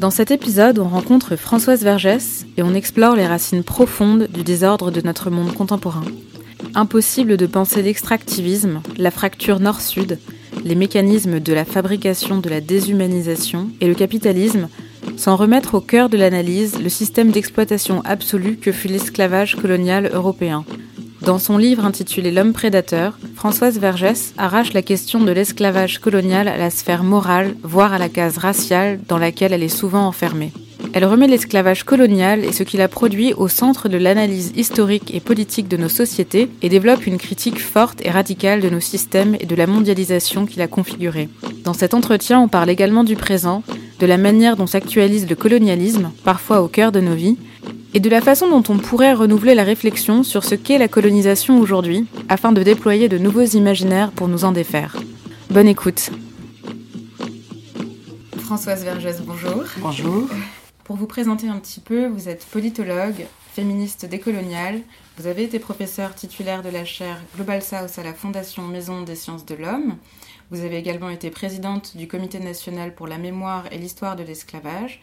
Dans cet épisode, on rencontre Françoise Vergès et on explore les racines profondes du désordre de notre monde contemporain. Impossible de penser l'extractivisme, la fracture nord-sud, les mécanismes de la fabrication de la déshumanisation et le capitalisme sans remettre au cœur de l'analyse le système d'exploitation absolue que fut l'esclavage colonial européen, dans son livre intitulé L'homme prédateur, Françoise Vergès arrache la question de l'esclavage colonial à la sphère morale, voire à la case raciale dans laquelle elle est souvent enfermée. Elle remet l'esclavage colonial et ce qu'il a produit au centre de l'analyse historique et politique de nos sociétés et développe une critique forte et radicale de nos systèmes et de la mondialisation qu'il a configurée. Dans cet entretien, on parle également du présent, de la manière dont s'actualise le colonialisme, parfois au cœur de nos vies, et de la façon dont on pourrait renouveler la réflexion sur ce qu'est la colonisation aujourd'hui, afin de déployer de nouveaux imaginaires pour nous en défaire. Bonne écoute. Françoise Vergès, bonjour. Bonjour. Pour vous présenter un petit peu, vous êtes politologue, féministe décoloniale. Vous avez été professeur titulaire de la chaire Global South à la Fondation Maison des sciences de l'homme. Vous avez également été présidente du Comité national pour la mémoire et l'histoire de l'esclavage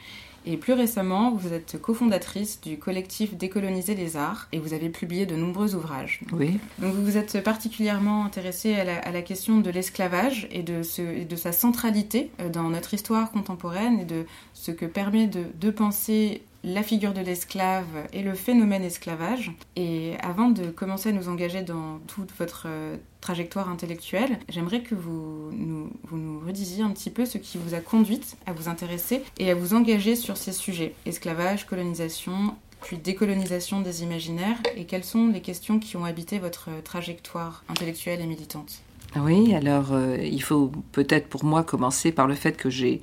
et plus récemment, vous êtes cofondatrice du collectif Décoloniser les arts et vous avez publié de nombreux ouvrages. Oui. Donc vous vous êtes particulièrement intéressée à la, question de l'esclavage et de, de sa centralité euh, dans notre histoire contemporaine et de ce que permet de, de penser la figure de l'esclave et le phénomène esclavage. Et avant de commencer à nous engager dans toute votre euh, trajectoire intellectuelle, j'aimerais que vous nous, vous redisiez un petit peu ce qui vous a conduite à vous intéresser et à vous engager sur ces sujets, esclavage, colonisation, puis décolonisation des imaginaires, et quelles sont les questions qui ont habité votre trajectoire intellectuelle et militante? Oui, alors euh, il faut peut-être pour moi commencer par le fait que j'ai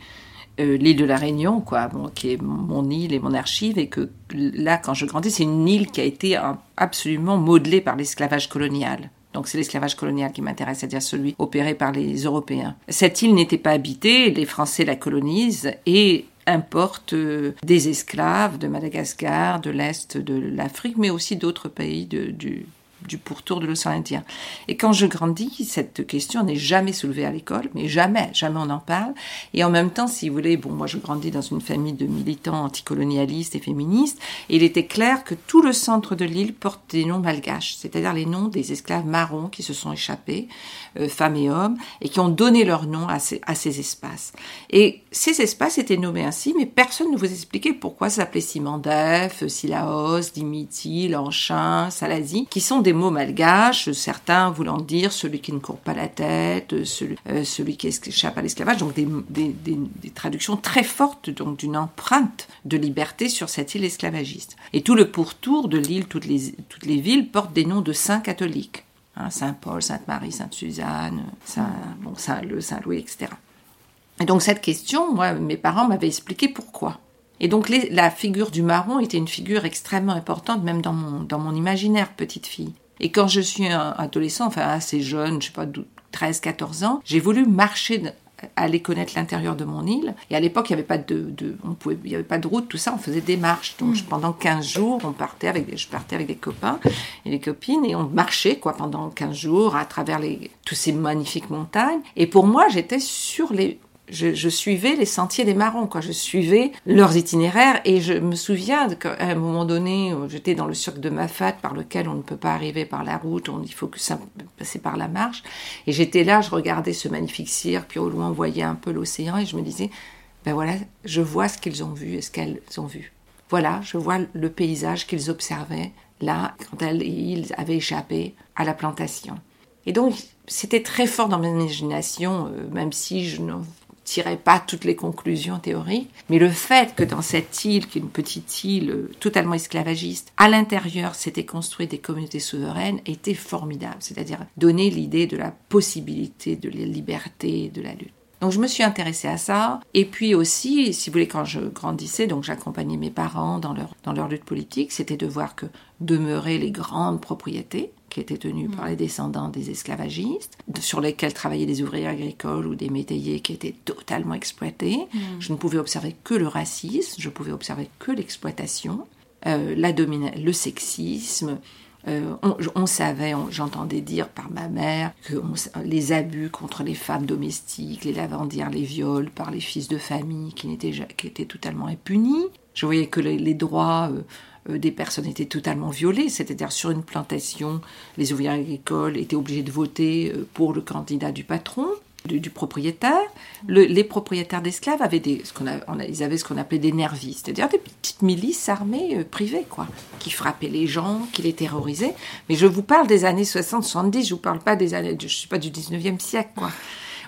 euh, l'île de la Réunion, quoi, qui est mon île et mon archive, et que là, quand je grandis, c'est une île qui a été absolument modelée par l'esclavage colonial. Donc c'est l'esclavage colonial qui m'intéresse, c'est-à-dire celui opéré par les Européens. Cette île n'était pas habitée, les Français la colonisent et importent euh, des esclaves de Madagascar, de l'Est de l'Afrique, mais aussi d'autres pays du, du pourtour de l'océan Indien. Et quand je grandis, cette question n'est jamais soulevée à l'école, mais jamais, jamais on en parle. Et en même temps, si vous voulez, bon, moi je grandis dans une famille de militants anticolonialistes et féministes, et il était clair que tout le centre de l'île porte des noms malgaches, c'est-à-dire les noms des esclaves marrons qui se sont échappés, euh, femmes et hommes, et qui ont donné leur nom à ces, à ces espaces. Et ces espaces étaient nommés ainsi, mais personne ne vous expliquait pourquoi ça s'appelait Simandef, Silaos, Dimiti, Lanchin, Salazie, qui sont des mots malgaches, certains voulant dire celui qui ne court pas la tête, celui, euh, qui échappe à l'esclavage, donc des, traductions très fortes donc d'une empreinte de liberté sur cette île esclavagiste. Et tout le pourtour de l'île, toutes les, villes portent des noms de saints catholiques. Hein, Saint-Paul, Sainte-Marie, Sainte-Suzanne, Saint, bon, Saint-Leu, Saint-Louis, etc. Et donc cette question, moi, mes parents m'avaient expliqué pourquoi. Et donc la figure du marron était une figure extrêmement importante, même dans mon imaginaire petite fille. Et quand je suis un adolescent, enfin assez jeune, je sais pas, 13, 14 ans, j'ai voulu marcher aller connaître l'intérieur de mon île. Et à l'époque, il n'y avait pas de, on pouvait, il y avait pas de route, tout ça. On faisait des marches. Donc mm. pendant 15 jours, on partait avec des, je partais avec des copains et des copines et on marchait quoi pendant 15 jours à travers les, tous ces magnifiques montagnes. Et pour moi, j'étais sur les je, suivais les sentiers des marrons, quoi. Je suivais leurs itinéraires et je me souviens qu'à un moment donné, euh, j'étais dans le cirque de Mafat par lequel on ne peut pas arriver par la route, on, il faut que ça passer par la marche. Et j'étais là, je regardais ce magnifique cirque, puis au loin on voyait un peu l'océan et je me disais, ben voilà, je vois ce qu'ils ont vu et ce qu'elles ont vu. Voilà, je vois le paysage qu'ils observaient là quand ils avaient échappé à la plantation. Et donc, c'était très fort dans mon imagination, euh, même si je ne tirais pas toutes les conclusions théoriques, mais le fait que dans cette île, qui est une petite île euh, totalement esclavagiste, à l'intérieur s'étaient construites des communautés souveraines était formidable, c'est-à-dire donner l'idée de la possibilité de la liberté, de la lutte. Donc je me suis intéressée à ça. Et puis aussi, si vous voulez, quand je grandissais, donc j'accompagnais mes parents dans leur, dans leur lutte politique, c'était de voir que demeurer les grandes propriétés, qui étaient tenues par mm. les descendants des esclavagistes, sur lesquels travaillaient des ouvriers agricoles ou des métayers qui étaient totalement exploités. Mm. Je ne pouvais observer que le racisme, je pouvais observer que l'exploitation, euh, la le sexisme, euh, on, savait, j'entendais dire par ma mère que les abus contre les femmes domestiques, les lavandières, les viols par les fils de famille qui, étaient, qui étaient totalement impunis. Je voyais que les, droits euh, des personnes étaient totalement violés, c'est-à-dire sur une plantation, les ouvriers agricoles étaient obligés de voter pour le candidat du patron du, propriétaire. les propriétaires d'esclaves avaient des, ce qu'on ils avaient ce qu'on appelait des nervis, c'est-à-dire des petites milices armées euh, privées, quoi, qui frappaient les gens, qui les terrorisaient. Mais je vous parle des années 60-70, je vous parle pas des années, je suis pas du 19e siècle, quoi.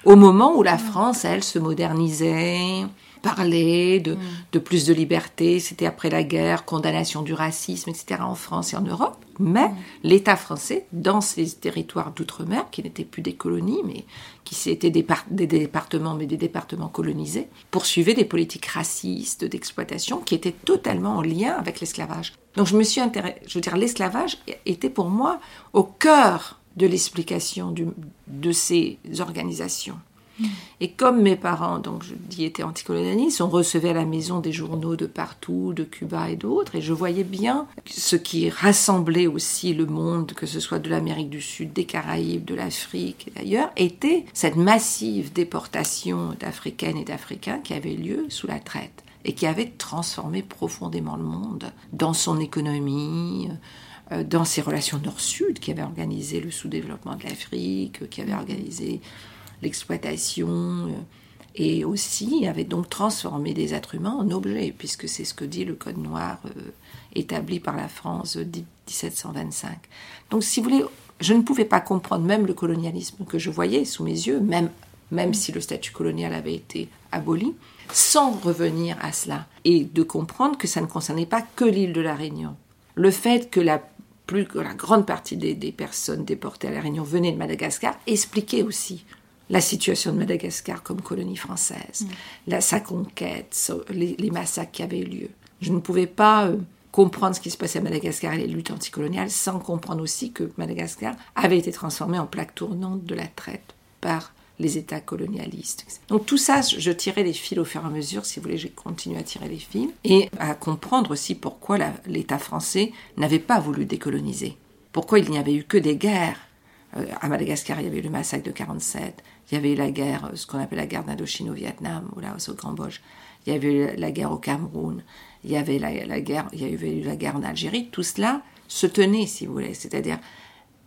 Au moment où la France, elle, se modernisait, de, mm. de plus de liberté, c'était après la guerre, condamnation du racisme, etc. en France et en Europe. Mais mm. l'État français, dans ces territoires d'outre-mer, qui n'étaient plus des colonies, mais qui étaient des, des, départements, mais des départements colonisés, poursuivait des politiques racistes, d'exploitation, qui étaient totalement en lien avec l'esclavage. Donc je me suis intéressée, je veux dire, l'esclavage était pour moi au cœur de l'explication de ces organisations. Et comme mes parents, donc je dis, étaient anticolonialistes, on recevait à la maison des journaux de partout, de Cuba et d'autres, et je voyais bien ce qui rassemblait aussi le monde, que ce soit de l'Amérique du Sud, des Caraïbes, de l'Afrique et d'ailleurs, était cette massive déportation d'Africaines et d'Africains qui avait lieu sous la traite et qui avait transformé profondément le monde dans son économie, euh, dans ses relations nord-sud, qui avait organisé le sous-développement de l'Afrique, qui avait organisé l'exploitation euh, et aussi avait donc transformé des êtres humains en objets, puisque c'est ce que dit le Code noir euh, établi par la France 1725. Donc si vous voulez, je ne pouvais pas comprendre même le colonialisme que je voyais sous mes yeux, même, même si le statut colonial avait été aboli, sans revenir à cela, et de comprendre que ça ne concernait pas que l'île de la Réunion. Le fait que la plus la grande partie des, des, personnes déportées à la Réunion venaient de Madagascar expliquait aussi la situation de Madagascar comme colonie française, mm. la, sa conquête, les, massacres qui avaient eu lieu. Je ne pouvais pas euh, comprendre ce qui se passait à Madagascar et les luttes anticoloniales sans comprendre aussi que Madagascar avait été transformé en plaque tournante de la traite par les États colonialistes. Donc tout ça, je tirais les fils au fur et à mesure, si vous voulez, j'ai continué à tirer les fils, et à comprendre aussi pourquoi l'État français n'avait pas voulu décoloniser. Pourquoi il n'y avait eu que des guerres. Euh, à Madagascar, il y avait eu le massacre de 47, il y avait eu la guerre, ce qu'on appelle la guerre d'Indochine au Vietnam ou là au Cambodge. Il y avait eu la guerre au Cameroun. Il y avait la, guerre, il y avait eu la guerre en Algérie. Tout cela se tenait, si vous voulez. C'est-à-dire,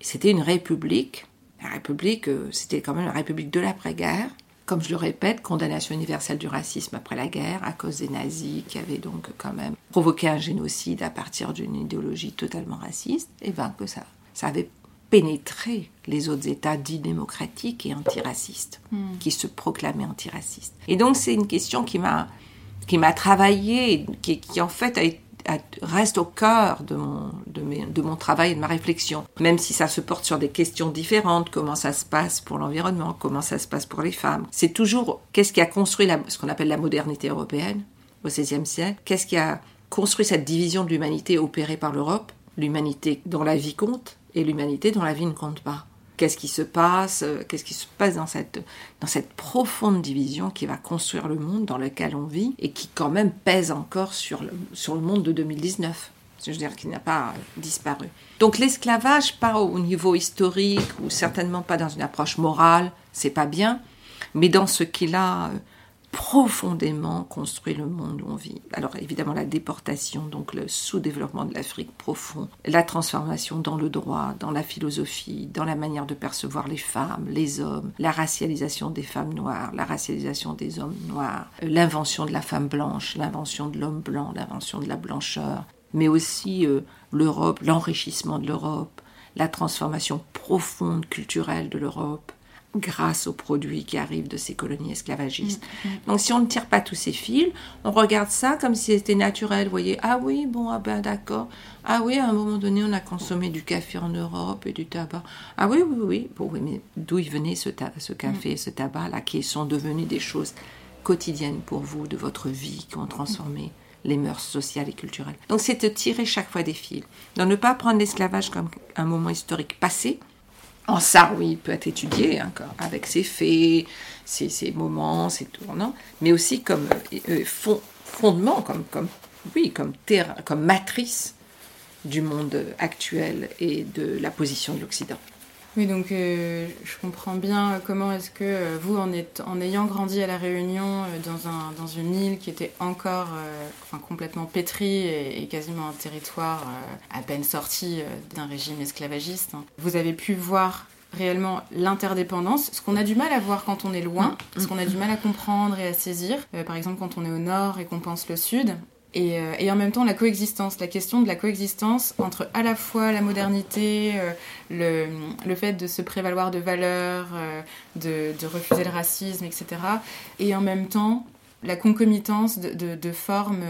c'était une république. La république, euh, c'était quand même la république de l'après-guerre. Comme je le répète, condamnation universelle du racisme après la guerre à cause des nazis qui avaient donc quand même provoqué un génocide à partir d'une idéologie totalement raciste. Et bien que ça, ça avait pénétrer les autres États dits démocratiques et antiracistes, hmm. qui se proclamaient antiracistes. Et donc c'est une question qui m'a qui m'a travaillé, qui, qui, en fait reste au cœur de mon, de, de, mon travail et de ma réflexion. Même si ça se porte sur des questions différentes, comment ça se passe pour l'environnement, comment ça se passe pour les femmes. C'est toujours qu'est-ce qui a construit la, ce qu'on appelle la modernité européenne au XVIe siècle, qu'est-ce qui a construit cette division de l'humanité opérée par l'Europe, l'humanité dont la vie compte, et l'humanité dont la vie ne compte pas. Qu'est-ce qui se passe euh, Qu'est-ce qui se passe dans cette, dans cette profonde division qui va construire le monde dans lequel on vit et qui quand même pèse encore sur le, sur le monde de 2019 je veux dire qu'il n'a pas disparu. Donc l'esclavage, pas au niveau historique ou certainement pas dans une approche morale, c'est pas bien, mais dans ce qu'il a euh, profondément construit le monde où on vit. Alors évidemment la déportation, donc le sous-développement de l'Afrique profond, la transformation dans le droit, dans la philosophie, dans la manière de percevoir les femmes, les hommes, la racialisation des femmes noires, la racialisation des hommes noirs, euh, l'invention de la femme blanche, l'invention de l'homme blanc, l'invention de la blancheur, mais aussi euh, l'Europe, l'enrichissement de l'Europe, la transformation profonde culturelle de l'Europe, grâce aux produits qui arrivent de ces colonies esclavagistes. Mm, mm. Donc si on ne tire pas tous ces fils, on regarde ça comme si c'était naturel. Vous voyez, ah oui, bon, ah ben d'accord. Ah oui, à un moment donné, on a consommé du café en Europe et du tabac. Ah oui, oui, oui. Bon, oui mais d'où il venait ce, ce café, mm. ce tabac-là, qui sont devenus des choses quotidiennes pour vous, de votre vie, qui ont transformé les mœurs sociales et culturelles. Donc c'est de tirer chaque fois des fils. Donc ne pas prendre l'esclavage comme un moment historique passé, en ça, oui, il peut être étudié hein, avec ses faits, ses, moments, ses tournants, mais aussi comme euh, euh, fondement, comme, comme, oui, comme, terre, comme matrice du monde actuel et de la position de l'Occident. Oui, donc euh, je comprends bien comment est-ce que vous, en, en, ayant grandi à La Réunion, dans, un, dans une île qui était encore enfin, complètement pétrie et, quasiment un territoire à peine sorti d'un régime esclavagiste, hein, vous avez pu voir réellement l'interdépendance, ce qu'on a du mal à voir quand on est loin, mm. ce qu'on a du mal à comprendre et à saisir, euh, par exemple quand on est au nord et qu'on pense le sud, et, euh, et, en même temps la coexistence, la question de la coexistence entre à la fois la modernité, euh, le, fait de se prévaloir de valeurs, de, de, refuser le racisme, etc., et en même temps la concomitance de, formes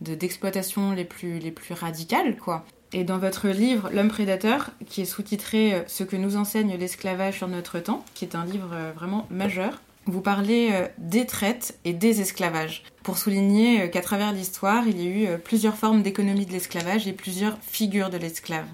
d'exploitation les, plus, les plus radicales, quoi. Et dans votre livre L'homme prédateur, qui est sous-titré euh, Ce que nous enseigne l'esclavage sur notre temps, qui est un livre euh, vraiment majeur, vous parlez euh, des traites et des esclavages, pour souligner qu'à travers l'histoire, il y a eu plusieurs formes d'économie de l'esclavage et plusieurs figures de l'esclave.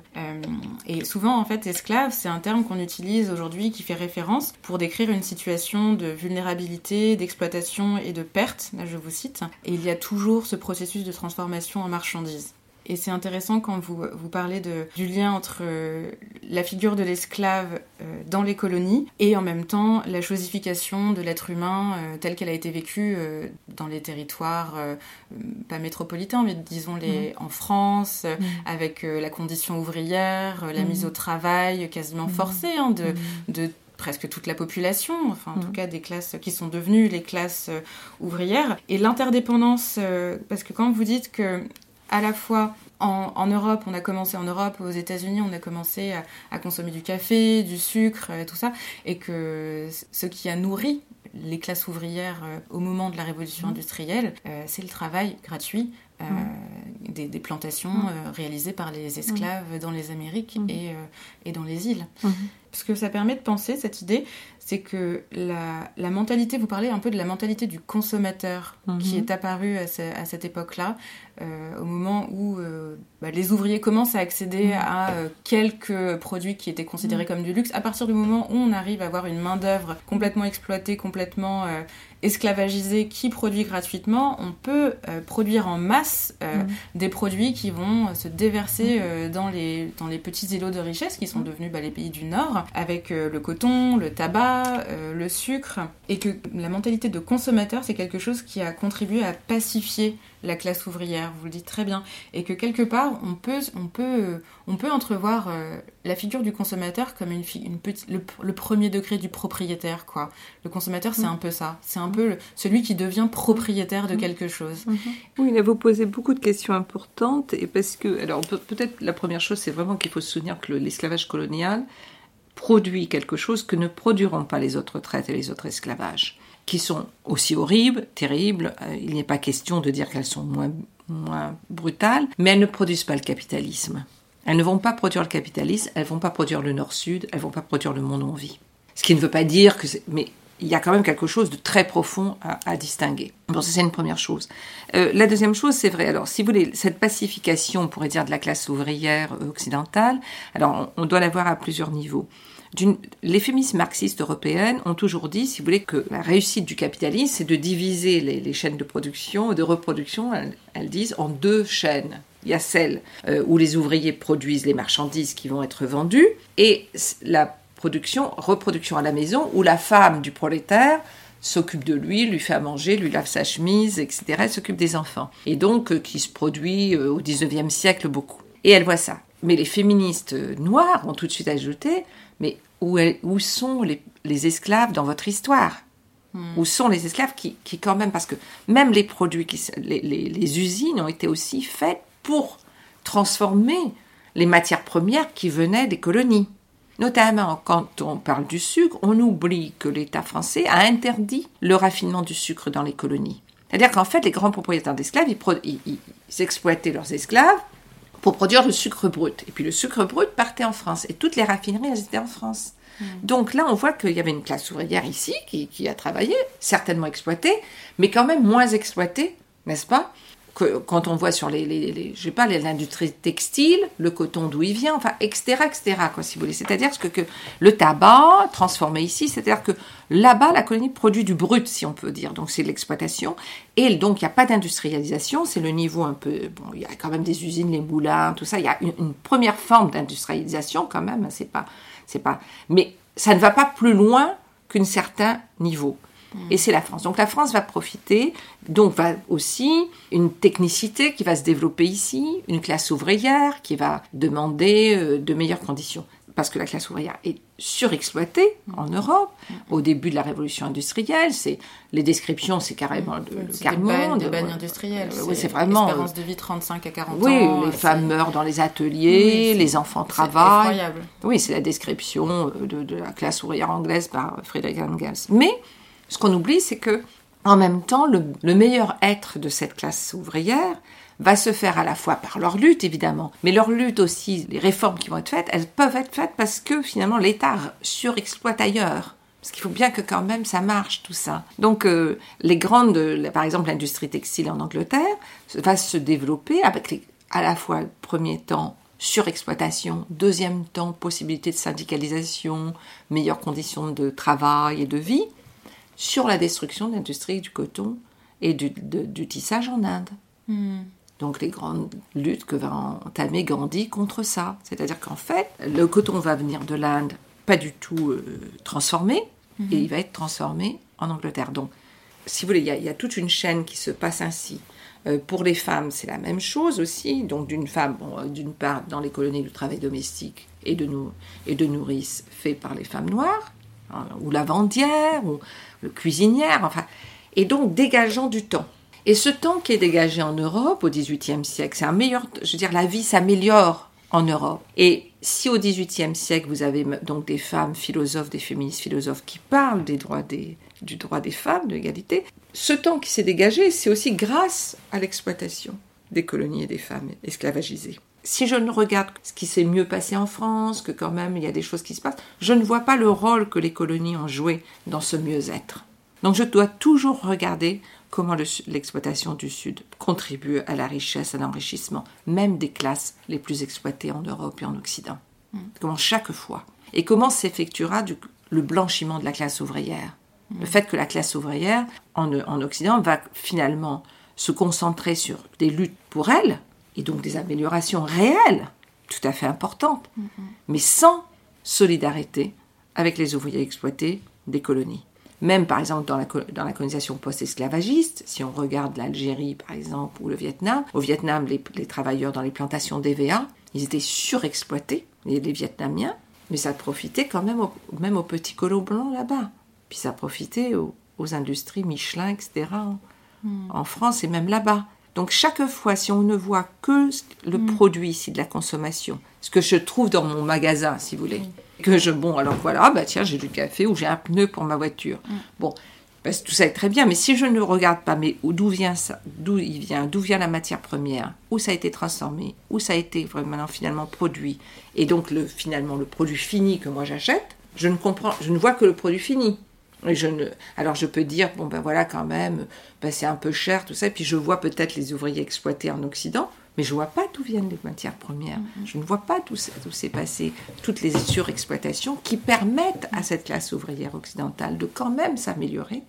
Et souvent, en fait, esclave, c'est un terme qu'on utilise aujourd'hui qui fait référence pour décrire une situation de vulnérabilité, d'exploitation et de perte, là je vous cite, et il y a toujours ce processus de transformation en marchandise. Et c'est intéressant quand vous, vous parlez de, du lien entre euh, la figure de l'esclave euh, dans les colonies et en même temps la chosification de l'être humain euh, telle qu'elle a été vécue dans les territoires, pas métropolitains, mais disons les, mmh. en France, mmh. avec la condition ouvrière, la mmh. mise au travail quasiment forcée hein, de, de presque toute la population, enfin en tout cas des classes qui sont devenues les classes ouvrières. Et l'interdépendance, parce que quand vous dites que à la fois en, Europe, on a commencé en Europe, aux États-Unis, on a commencé à, consommer du café, du sucre, et tout ça, et que ce qui a nourri les classes ouvrières euh, au moment de la révolution mmh. industrielle, euh, c'est le travail gratuit euh, mmh. des, plantations mmh. réalisées par les esclaves dans les Amériques et, et, dans les îles. Ce que ça permet de penser, cette idée, c'est que la, la, mentalité, vous parlez un peu de la mentalité du consommateur qui est apparue à, à cette époque-là, euh, au moment où euh, bah, les ouvriers commencent à accéder mm. à euh, quelques produits qui étaient considérés mm. comme du luxe, à partir du moment où on arrive à avoir une main-d'œuvre complètement exploitée, complètement esclavagisée, qui produit gratuitement, on peut produire en masse mm. des produits qui vont se déverser dans, les, dans les petits îlots de richesse qui sont devenus bah, les pays du Nord, avec le coton, le tabac, le sucre, et que la mentalité de consommateur, c'est quelque chose qui a contribué à pacifier la classe ouvrière, vous le dites très bien, et que quelque part on peut, on peut, on peut entrevoir euh, la figure du consommateur comme une, une petite, le, premier degré du propriétaire, quoi. Le consommateur, c'est mm. un peu ça, c'est un peu celui qui devient propriétaire de mm. quelque chose. Mm-hmm. Oui, vous posez beaucoup de questions importantes, et parce que, alors peut-être la première chose, c'est vraiment qu'il faut se souvenir que l'esclavage colonial produit quelque chose que ne produiront pas les autres traites et les autres esclavages qui sont aussi horribles, terribles. Euh, il n'est pas question de dire qu'elles sont moins, moins brutales, mais elles ne produisent pas le capitalisme. Elles ne vont pas produire le capitalisme, elles vont pas produire le nord-sud, elles vont pas produire le monde où on. Ce qui ne veut pas dire que mais il y a quand même quelque chose de très profond à, distinguer. Bon, ça c'est une première chose. Euh, la deuxième chose, c'est vrai. Alors, si vous voulez, cette pacification, on pourrait dire, de la classe ouvrière occidentale, alors on, on doit la voir à plusieurs niveaux. Les féministes marxistes européennes ont toujours dit, si vous voulez, que la réussite du capitalisme, c'est de diviser les, chaînes de production, de reproduction, elles, disent, en deux chaînes. Il y a celle euh, où les ouvriers produisent les marchandises qui vont être vendues, et la production, reproduction à la maison, où la femme du prolétaire s'occupe de lui, lui fait à manger, lui lave sa chemise, etc., s'occupe des enfants. Et donc, euh, qui se produit euh, au 19e siècle beaucoup. Et elle voit ça. Mais les féministes noires ont tout de suite ajouté, mais où, où sont les, esclaves dans votre histoire? Hmm. Où sont les esclaves qui, qui, quand même, parce que même les produits, qui, les, les, usines ont été aussi faites pour transformer les matières premières qui venaient des colonies. Notamment quand on parle du sucre, on oublie que l'État français a interdit le raffinement du sucre dans les colonies. C'est-à-dire qu'en fait, les grands propriétaires d'esclaves, ils, ils, exploitaient leurs esclaves pour produire le sucre brut. Et puis le sucre brut partait en France. Et toutes les raffineries, elles étaient en France. Hmm. Donc là, on voit qu'il y avait une classe ouvrière ici qui, qui, a travaillé, certainement exploitée, mais quand même moins exploitée, n'est-ce pas? Quand on voit sur les, les, les sais pas, l'industrie textile, le coton d'où il vient, enfin, etc., etc., quoi, si vous voulez. C'est-à-dire que, que le tabac transformé ici, c'est-à-dire que là-bas, la colonie produit du brut, si on peut dire. Donc, c'est l'exploitation. Et donc, il n'y a pas d'industrialisation. C'est le niveau un peu, bon, il y a quand même des usines, les moulins, tout ça. Il y a une, première forme d'industrialisation quand même. C'est pas, c'est pas, mais ça ne va pas plus loin qu'un certain niveau. Et c'est la France. Donc la France va profiter, donc va aussi une technicité qui va se développer ici, une classe ouvrière qui va demander euh, de meilleures conditions. Parce que la classe ouvrière est surexploitée en Europe au début de la révolution industrielle. C'est les descriptions, c'est carrément le, le Des bannes industrielles. oui, c'est vraiment. Espérance de vie 35 à 40 oui, ans. Oui, les femmes meurent dans les ateliers, les enfants travaillent. Incroyable. Oui, c'est la description de, de, la classe ouvrière anglaise par Friedrich Engels. Mais ce qu'on oublie, c'est que, en même temps, le, meilleur être de cette classe ouvrière va se faire à la fois par leur lutte, évidemment, mais leur lutte aussi, les réformes qui vont être faites, elles peuvent être faites parce que finalement l'État surexploite ailleurs. Parce qu'il faut bien que quand même ça marche tout ça. Donc euh, les grandes, par exemple l'industrie textile en Angleterre, va se développer avec à la fois premier temps surexploitation, deuxième temps possibilité de syndicalisation, meilleures conditions de travail et de vie, sur la destruction de l'industrie du coton et du, tissage en Inde. Hmm. Donc les grandes luttes que va entamer Gandhi contre ça. C'est-à-dire qu'en fait, le coton va venir de l'Inde pas du tout euh, transformé, hmm. et il va être transformé en Angleterre. Donc, si vous voulez, il y, a, toute une chaîne qui se passe ainsi. Euh, pour les femmes, c'est la même chose aussi. Donc, d'une femme, euh, d'une part, dans les colonies du travail domestique et de, et de nourrice fait par les femmes noires, ou lavandière, ou le cuisinière, enfin, et donc dégageant du temps. Et ce temps qui est dégagé en Europe au XVIIIe siècle, c'est un meilleur, je veux dire, la vie s'améliore en Europe. Et si au XVIIIe siècle, vous avez donc des femmes philosophes, des féministes philosophes qui parlent des droits des, du droit des femmes, de l'égalité, ce temps qui s'est dégagé, c'est aussi grâce à l'exploitation des colonies et des femmes esclavagisées. Si je ne regarde ce qui s'est mieux passé en France, que quand même il y a des choses qui se passent, je ne vois pas le rôle que les colonies ont joué dans ce mieux-être. Donc je dois toujours regarder comment l'exploitation du Sud contribue à la richesse, à l'enrichissement, même des classes les plus exploitées en Europe et en Occident. Mm. Comment chaque fois. Et comment s'effectuera le blanchiment de la classe ouvrière. Le fait que la classe ouvrière en, en Occident va finalement se concentrer sur des luttes pour elle, et donc des améliorations réelles, tout à fait importantes, mm-hmm. mais sans solidarité avec les ouvriers exploités des colonies. Même par exemple dans la, dans la colonisation post-esclavagiste, si on regarde l'Algérie par exemple ou le Vietnam, au Vietnam les, travailleurs dans les plantations d'EVA, ils étaient surexploités, les, les, Vietnamiens, mais ça profitait quand même, même aux petits colos blancs là-bas. Puis ça profitait aux, industries Michelin, etc. Mm. en France et même là-bas. Donc chaque fois, si on ne voit que le mm. produit ici de la consommation, ce que je trouve dans mon magasin, si vous voulez, que je, bon, alors voilà, ah bah tiens, j'ai du café ou j'ai un pneu pour ma voiture. Mm. Bon, parce tout ça est très bien, mais si je ne regarde pas, mais d'où vient ça, d'où il vient, d'où vient la matière première, où ça a été transformé, où ça a été vraiment finalement produit, et donc le, finalement le produit fini que moi j'achète, je ne comprends, je ne vois que le produit fini. Je ne... Alors je peux dire, bon ben voilà quand même, ben c'est un peu cher, tout ça, et puis je vois peut-être les ouvriers exploités en Occident, Mais je ne vois pas d'où viennent les matières premières. Mm-hmm. Je ne vois pas d'où s'est passé toutes les surexploitations qui permettent à cette classe ouvrière occidentale de quand même s'améliorer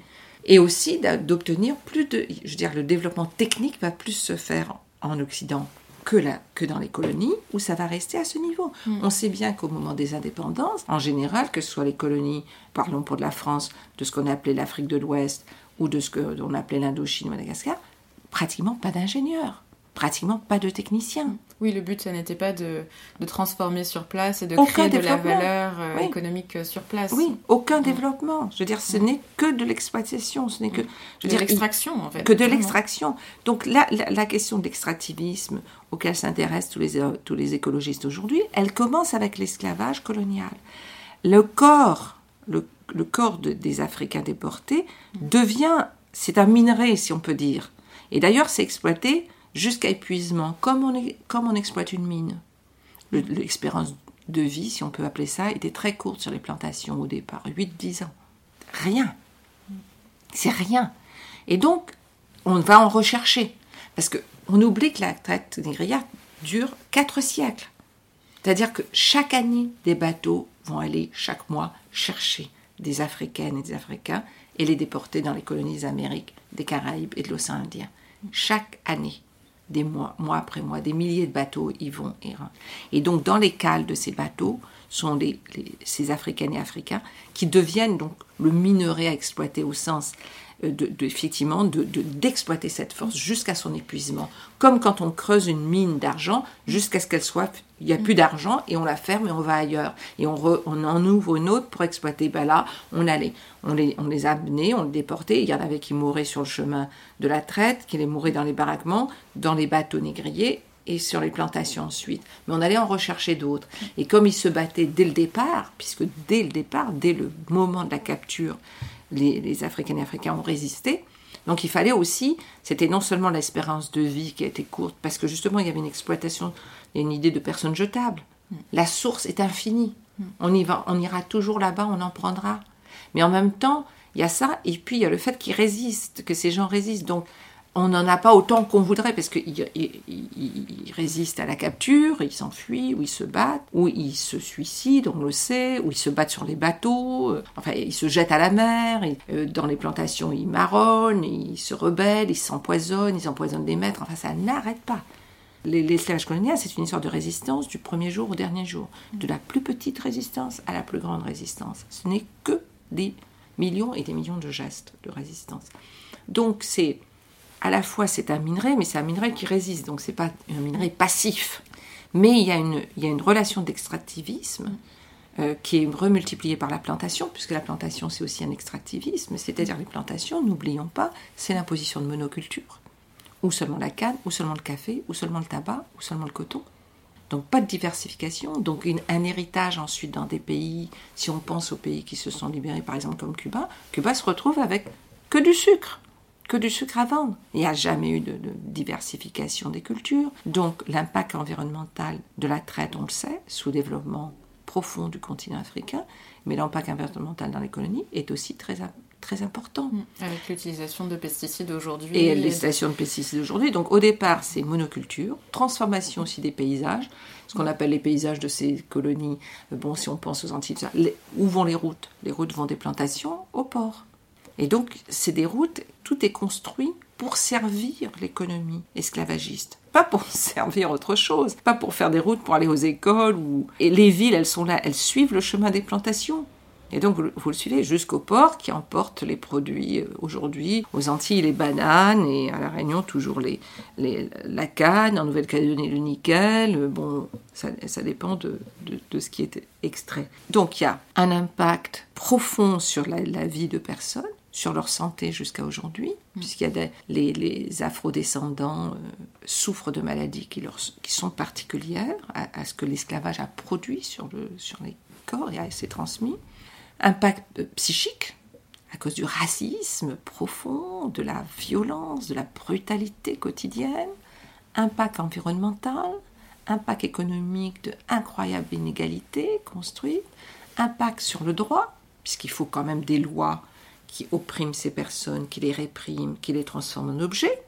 et aussi d'obtenir plus de... Je veux dire, le développement technique va plus se faire en Occident que, que dans les colonies, où ça va rester à ce niveau. Mm. On sait bien qu'au moment des indépendances, en général, que ce soit les colonies, parlons pour de la France, de ce qu'on appelait l'Afrique de l'Ouest, ou de ce qu'on appelait l'Indochine, Madagascar, pratiquement pas d'ingénieurs, pratiquement pas de techniciens. Oui, le but, ce n'était pas de, transformer sur place et de créer de la valeur euh, économique euh, sur place. Oui, aucun développement. Je veux dire, ce n'est que de l'exploitation, ce n'est que... Je de l'extraction, en fait. Que de l'extraction. Donc la, la, question de l'extractivisme auquel s'intéressent tous les, euh, tous les écologistes aujourd'hui, elle commence avec l'esclavage colonial. Le corps, le, le corps des Africains déportés devient... C'est un minerai, si on peut dire. Et d'ailleurs, c'est exploité jusqu'à épuisement, comme on, exploite une mine. L'expérience de vie, si on peut appeler ça, était très courte sur les plantations au départ, 8-10 ans. Rien. C'est rien. Et donc, on va en rechercher. Parce qu'on oublie que la traite négrière dure 4 siècles. C'est-à-dire que chaque année, des bateaux vont aller chaque mois chercher des Africaines et des Africains et les déporter dans les colonies d'Amérique, des Caraïbes et de l'océan Indien. Chaque année des mois, après mois, des milliers de bateaux y vont et Et donc, dans les cales de ces bateaux, sont ces Africaines et Africains qui deviennent donc le minerai à exploiter au sens de, effectivement d'exploiter cette force jusqu'à son épuisement. Comme quand on creuse une mine d'argent jusqu'à ce qu'elle soit, il n'y a plus d'argent et on la ferme et on va ailleurs. Et on, on en ouvre une autre pour exploiter. Ben là, on allait, on les, on les a amenés, on les déportait. Il y en avait qui mouraient sur le chemin de la traite, qui les mouraient dans les baraquements, dans les bateaux négriers et sur les plantations ensuite. Mais on allait en rechercher d'autres. Et comme ils se battaient dès le départ, puisque dès le départ, dès le moment de la capture, les, les Africaines et Africains ont résisté. Donc il fallait aussi, c'était non seulement l'espérance de vie qui a été courte, parce que justement il y avait une exploitation, il y a une idée de personnes jetables. Mm. La source est infinie. Mm. On y va, on ira toujours là-bas, on en prendra. Mais en même temps, il y a ça, et puis il y a le fait qu'ils résistent, que ces gens résistent. Donc on n'en a pas autant qu'on voudrait parce qu'ils résistent à la capture, ils s'enfuient, ou ils se battent, ou ils se suicident, on le sait, ou ils se battent sur les bateaux, euh, enfin ils se jettent à la mer, euh, dans les plantations ils marronnent, ils se rebellent, ils s'empoisonnent, ils empoisonnent des maîtres, enfin ça n'arrête pas. L'esclavage colonial, c'est une histoire de résistance du premier jour au dernier jour, de la plus petite résistance à la plus grande résistance. Ce n'est que des millions et des millions de gestes de résistance. Donc c'est à la fois c'est un minerai, mais c'est un minerai qui résiste, donc c'est pas un minerai passif. Mais il y a une, relation d'extractivisme euh, qui est remultipliée par la plantation, puisque la plantation c'est aussi un extractivisme, c'est-à-dire les plantations, n'oublions pas, c'est l'imposition de monoculture, ou seulement la canne, ou seulement le café, ou seulement le tabac, ou seulement le coton. Donc pas de diversification, donc un héritage ensuite dans des pays, si on pense aux pays qui se sont libérés par exemple comme Cuba, Cuba se retrouve avec que du sucre que du sucre à vendre. Il n'y a jamais eu de, diversification des cultures. Donc l'impact environnemental de la traite, on le sait, sous-développement profond du continent africain, mais l'impact environnemental dans les colonies est aussi très, très important. Mmh. Avec l'utilisation de pesticides aujourd'hui. Et l'utilisation de pesticides aujourd'hui. Donc au départ, c'est monoculture, transformation aussi des paysages, ce qu'on appelle les paysages de ces colonies. Bon, si on pense aux Antilles, où vont les routes? Les routes vont des plantations au port. Et donc, c'est des routes, tout est construit pour servir l'économie esclavagiste. Pas pour servir autre chose, pas pour faire des routes pour aller aux écoles. Ou... Et les villes, elles sont là, elles suivent le chemin des plantations. Et donc, vous, le suivez jusqu'au port qui emporte les produits euh, aujourd'hui. Aux Antilles, les bananes et à La Réunion, toujours les, la canne. En Nouvelle-Calédonie, le nickel. Euh, bon, ça, dépend de, de, ce qui est extrait. Donc, il y a un impact profond sur la vie de personnes sur leur santé jusqu'à aujourd'hui, mm. puisqu'il y a des, les, les afrodescendants euh, souffrent de maladies qui, leur, qui sont particulières à, ce que l'esclavage a produit sur, le, sur les corps et a s'est transmis. Impact euh, psychique, à cause du racisme profond, de la violence, de la brutalité quotidienne. Impact environnemental, impact économique de incroyables inégalités construites, impact sur le droit, puisqu'il faut quand même des lois qui opprime ces personnes, qui les réprime, qui les transforme en objets.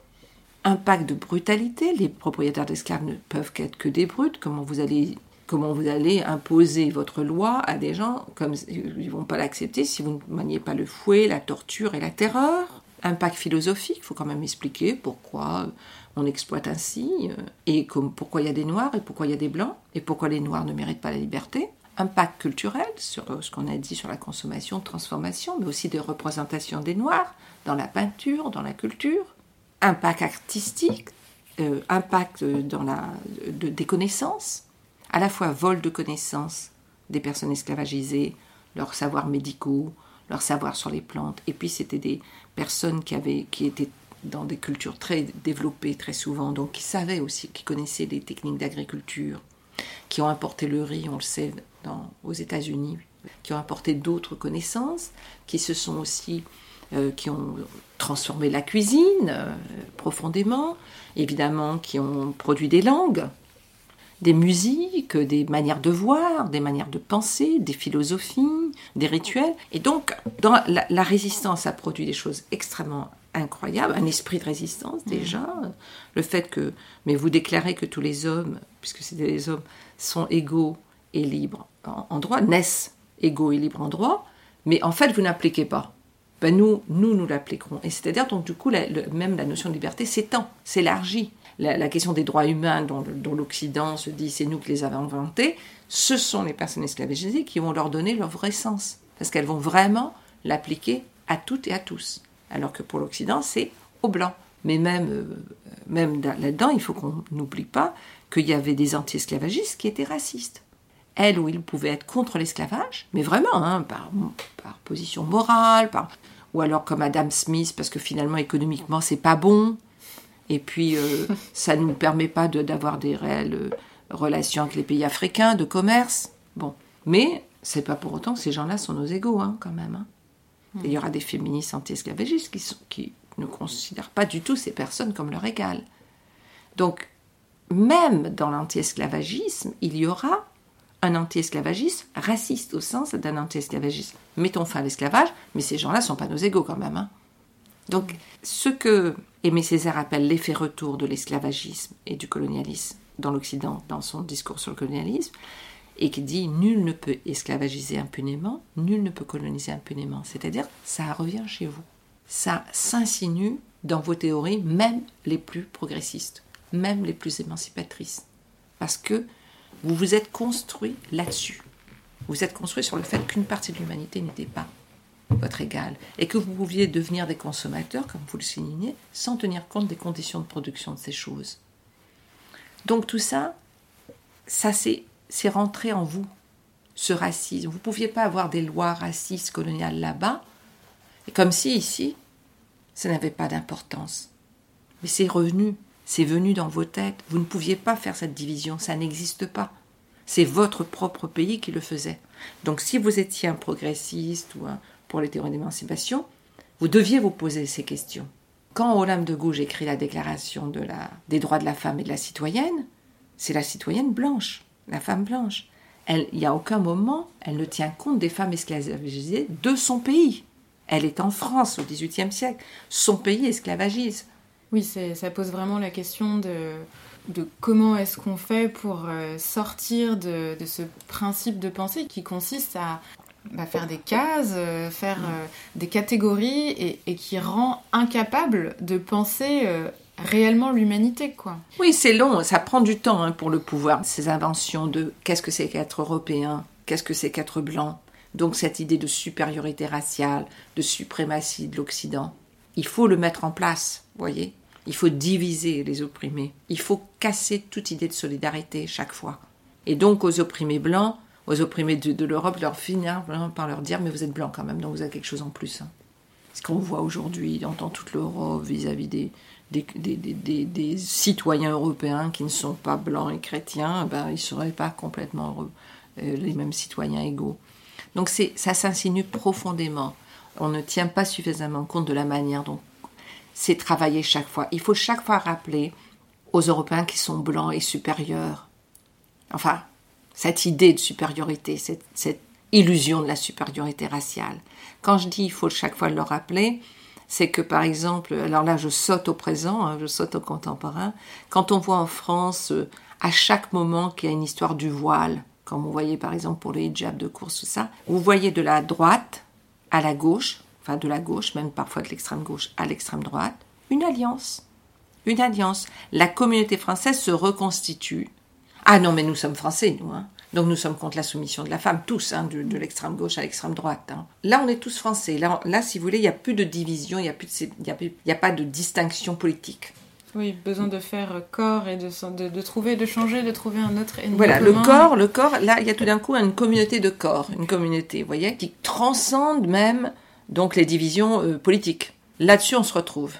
impact de brutalité. Les propriétaires d'esclaves ne peuvent qu'être que des brutes. Comment vous allez comment vous allez imposer votre loi à des gens comme ils vont pas l'accepter si vous ne maniez pas le fouet, la torture et la terreur? Impact philosophique, il faut quand même expliquer pourquoi on exploite ainsi euh, et pourquoi il y a des noirs et pourquoi il y a des blancs et pourquoi les noirs ne méritent pas la liberté. Impact culturel sur ce qu'on a dit sur la consommation, transformation, mais aussi de représentation des noirs dans la peinture, dans la culture. Impact artistique, euh, impact dans la, des connaissances, à la fois vol de connaissances des personnes esclavagisées, leurs savoirs médicaux, leurs savoirs sur les plantes, et puis c'était des personnes qui, avaient, qui étaient dans des cultures très développées très souvent, donc qui savaient aussi, qui connaissaient les techniques d'agriculture, qui ont apporté le riz, on le sait, dans, aux États-Unis, qui ont apporté d'autres connaissances, qui se sont aussi euh, qui ont transformé la cuisine euh, profondément, évidemment qui ont produit des langues, des musiques, des manières de voir, des manières de penser, des philosophies, des rituels. Et donc, dans la, résistance a produit des choses extrêmement incroyables, un esprit de résistance déjà, le fait que, mais vous déclarez que tous les hommes, puisque c'est des hommes, sont égaux et libres en droit, naissent égaux et libres en droit, mais en fait vous n'appliquez pas. Ben, nous, nous, nous l'appliquerons. Et c'est-à-dire, donc, du coup, même la notion de liberté s'étend, s'élargit. La, question des droits humains dont, l'Occident se dit c'est nous qui les avons inventés, ce sont les personnes esclavagisées qui vont leur donner leur vrai sens. Parce qu'elles vont vraiment l'appliquer à toutes et à tous. Alors que pour l'Occident, c'est aux blancs. Mais même, euh, même là-dedans, il faut qu'on n'oublie pas qu'il y avait des anti-esclavagistes qui étaient racistes elle ou il pouvait être contre l'esclavage, mais vraiment, hein, par, par, position morale, par, ou alors comme Adam Smith, parce que finalement économiquement c'est pas bon, et puis euh, ça ne nous permet pas d'avoir des réelles euh, relations avec les pays africains, de commerce. Bon, mais c'est pas pour autant que ces gens-là sont nos égaux, hein, quand même. Hein. il y aura des féministes anti-esclavagistes qui, qui ne considèrent pas du tout ces personnes comme leur égales. Donc, même dans l'anti-esclavagisme, il y aura un anti-esclavagisme raciste au sens d'un anti-esclavagisme. Mettons fin à l'esclavage, mais ces gens-là ne sont pas nos égaux quand même. Hein. Donc, ce que Aimé Césaire appelle l'effet retour de l'esclavagisme et du colonialisme dans l'Occident, dans son discours sur le colonialisme, et qui dit nul ne peut esclavagiser impunément, nul ne peut coloniser impunément. C'est-à-dire, ça revient chez vous. Ça s'insinue dans vos théories, même les plus progressistes, même les plus émancipatrices. Parce que vous vous êtes construit là-dessus. Vous êtes construit sur le fait qu'une partie de l'humanité n'était pas votre égal et que vous pouviez devenir des consommateurs, comme vous le soulignez, sans tenir compte des conditions de production de ces choses. Donc tout ça, ça c'est rentré en vous, ce racisme. Vous ne pouviez pas avoir des lois racistes coloniales là-bas, et comme si ici, ça n'avait pas d'importance. Mais c'est revenu c'est venu dans vos têtes. Vous ne pouviez pas faire cette division, ça n'existe pas. C'est votre propre pays qui le faisait. Donc si vous étiez un progressiste ou un pour les théories d'émancipation, vous deviez vous poser ces questions. Quand Olympe de Gouges écrit la déclaration de la, des droits de la femme et de la citoyenne, c'est la citoyenne blanche, la femme blanche. Il n'y a aucun moment, elle ne tient compte des femmes esclavagisées de son pays. Elle est en France au XVIIIe siècle. Son pays esclavagise. Oui, ça pose vraiment la question de, comment est-ce qu'on fait pour euh, sortir de, ce principe de pensée qui consiste à bah, faire des cases, euh, faire euh, des catégories et, qui rend incapable de penser réellement l'humanité, quoi. Oui, c'est long, ça prend du temps hein, pour le pouvoir. Ces inventions de qu'est-ce que c'est qu'être européen, qu'est-ce que c'est qu'être blanc. Donc cette idée de supériorité raciale, de suprématie de l'Occident, il faut le mettre en place, voyez? Il faut diviser les opprimés. Il faut casser toute idée de solidarité chaque fois. Et donc aux opprimés blancs, aux opprimés de, l'Europe, leur finir par leur dire mais vous êtes blancs quand même, donc vous avez quelque chose en plus. Hein. Ce qu'on voit aujourd'hui dans toute l'Europe vis-à-vis des, citoyens européens qui ne sont pas blancs et chrétiens, ben, ils ne seraient pas complètement heureux, euh, les mêmes citoyens égaux. Donc ça s'insinue profondément. On ne tient pas suffisamment compte de la manière dont c'est travailler chaque fois. Il faut chaque fois rappeler aux Européens qui sont blancs et supérieurs. Enfin, cette idée de supériorité, cette, illusion de la supériorité raciale. Quand je dis il faut chaque fois le rappeler, c'est que par exemple, alors là je saute au présent, hein, je saute au contemporain, quand on voit en France euh, à chaque moment qu'il y a une histoire du voile, comme on voyait par exemple pour les hijabs de course, tout ça, vous voyez de la droite à la gauche, enfin de la gauche, même parfois de l'extrême gauche à l'extrême droite, une alliance. Une alliance. La communauté française se reconstitue. Ah non, mais nous sommes français, nous. Hein. Donc nous sommes contre la soumission de la femme, tous, hein, de, l'extrême gauche à l'extrême droite. Hein. Là, on est tous français. Là, là si vous voulez, il n'y a plus de division, il n'y a, plus de, a, pas de distinction politique. Oui, besoin de faire corps et de, de, trouver, de changer, de trouver un autre ennemi. Voilà, le corps, le corps, là, il y a tout d'un coup une communauté de corps, une communauté, vous voyez, qui transcende même donc les divisions euh, politiques. Là-dessus, on se retrouve.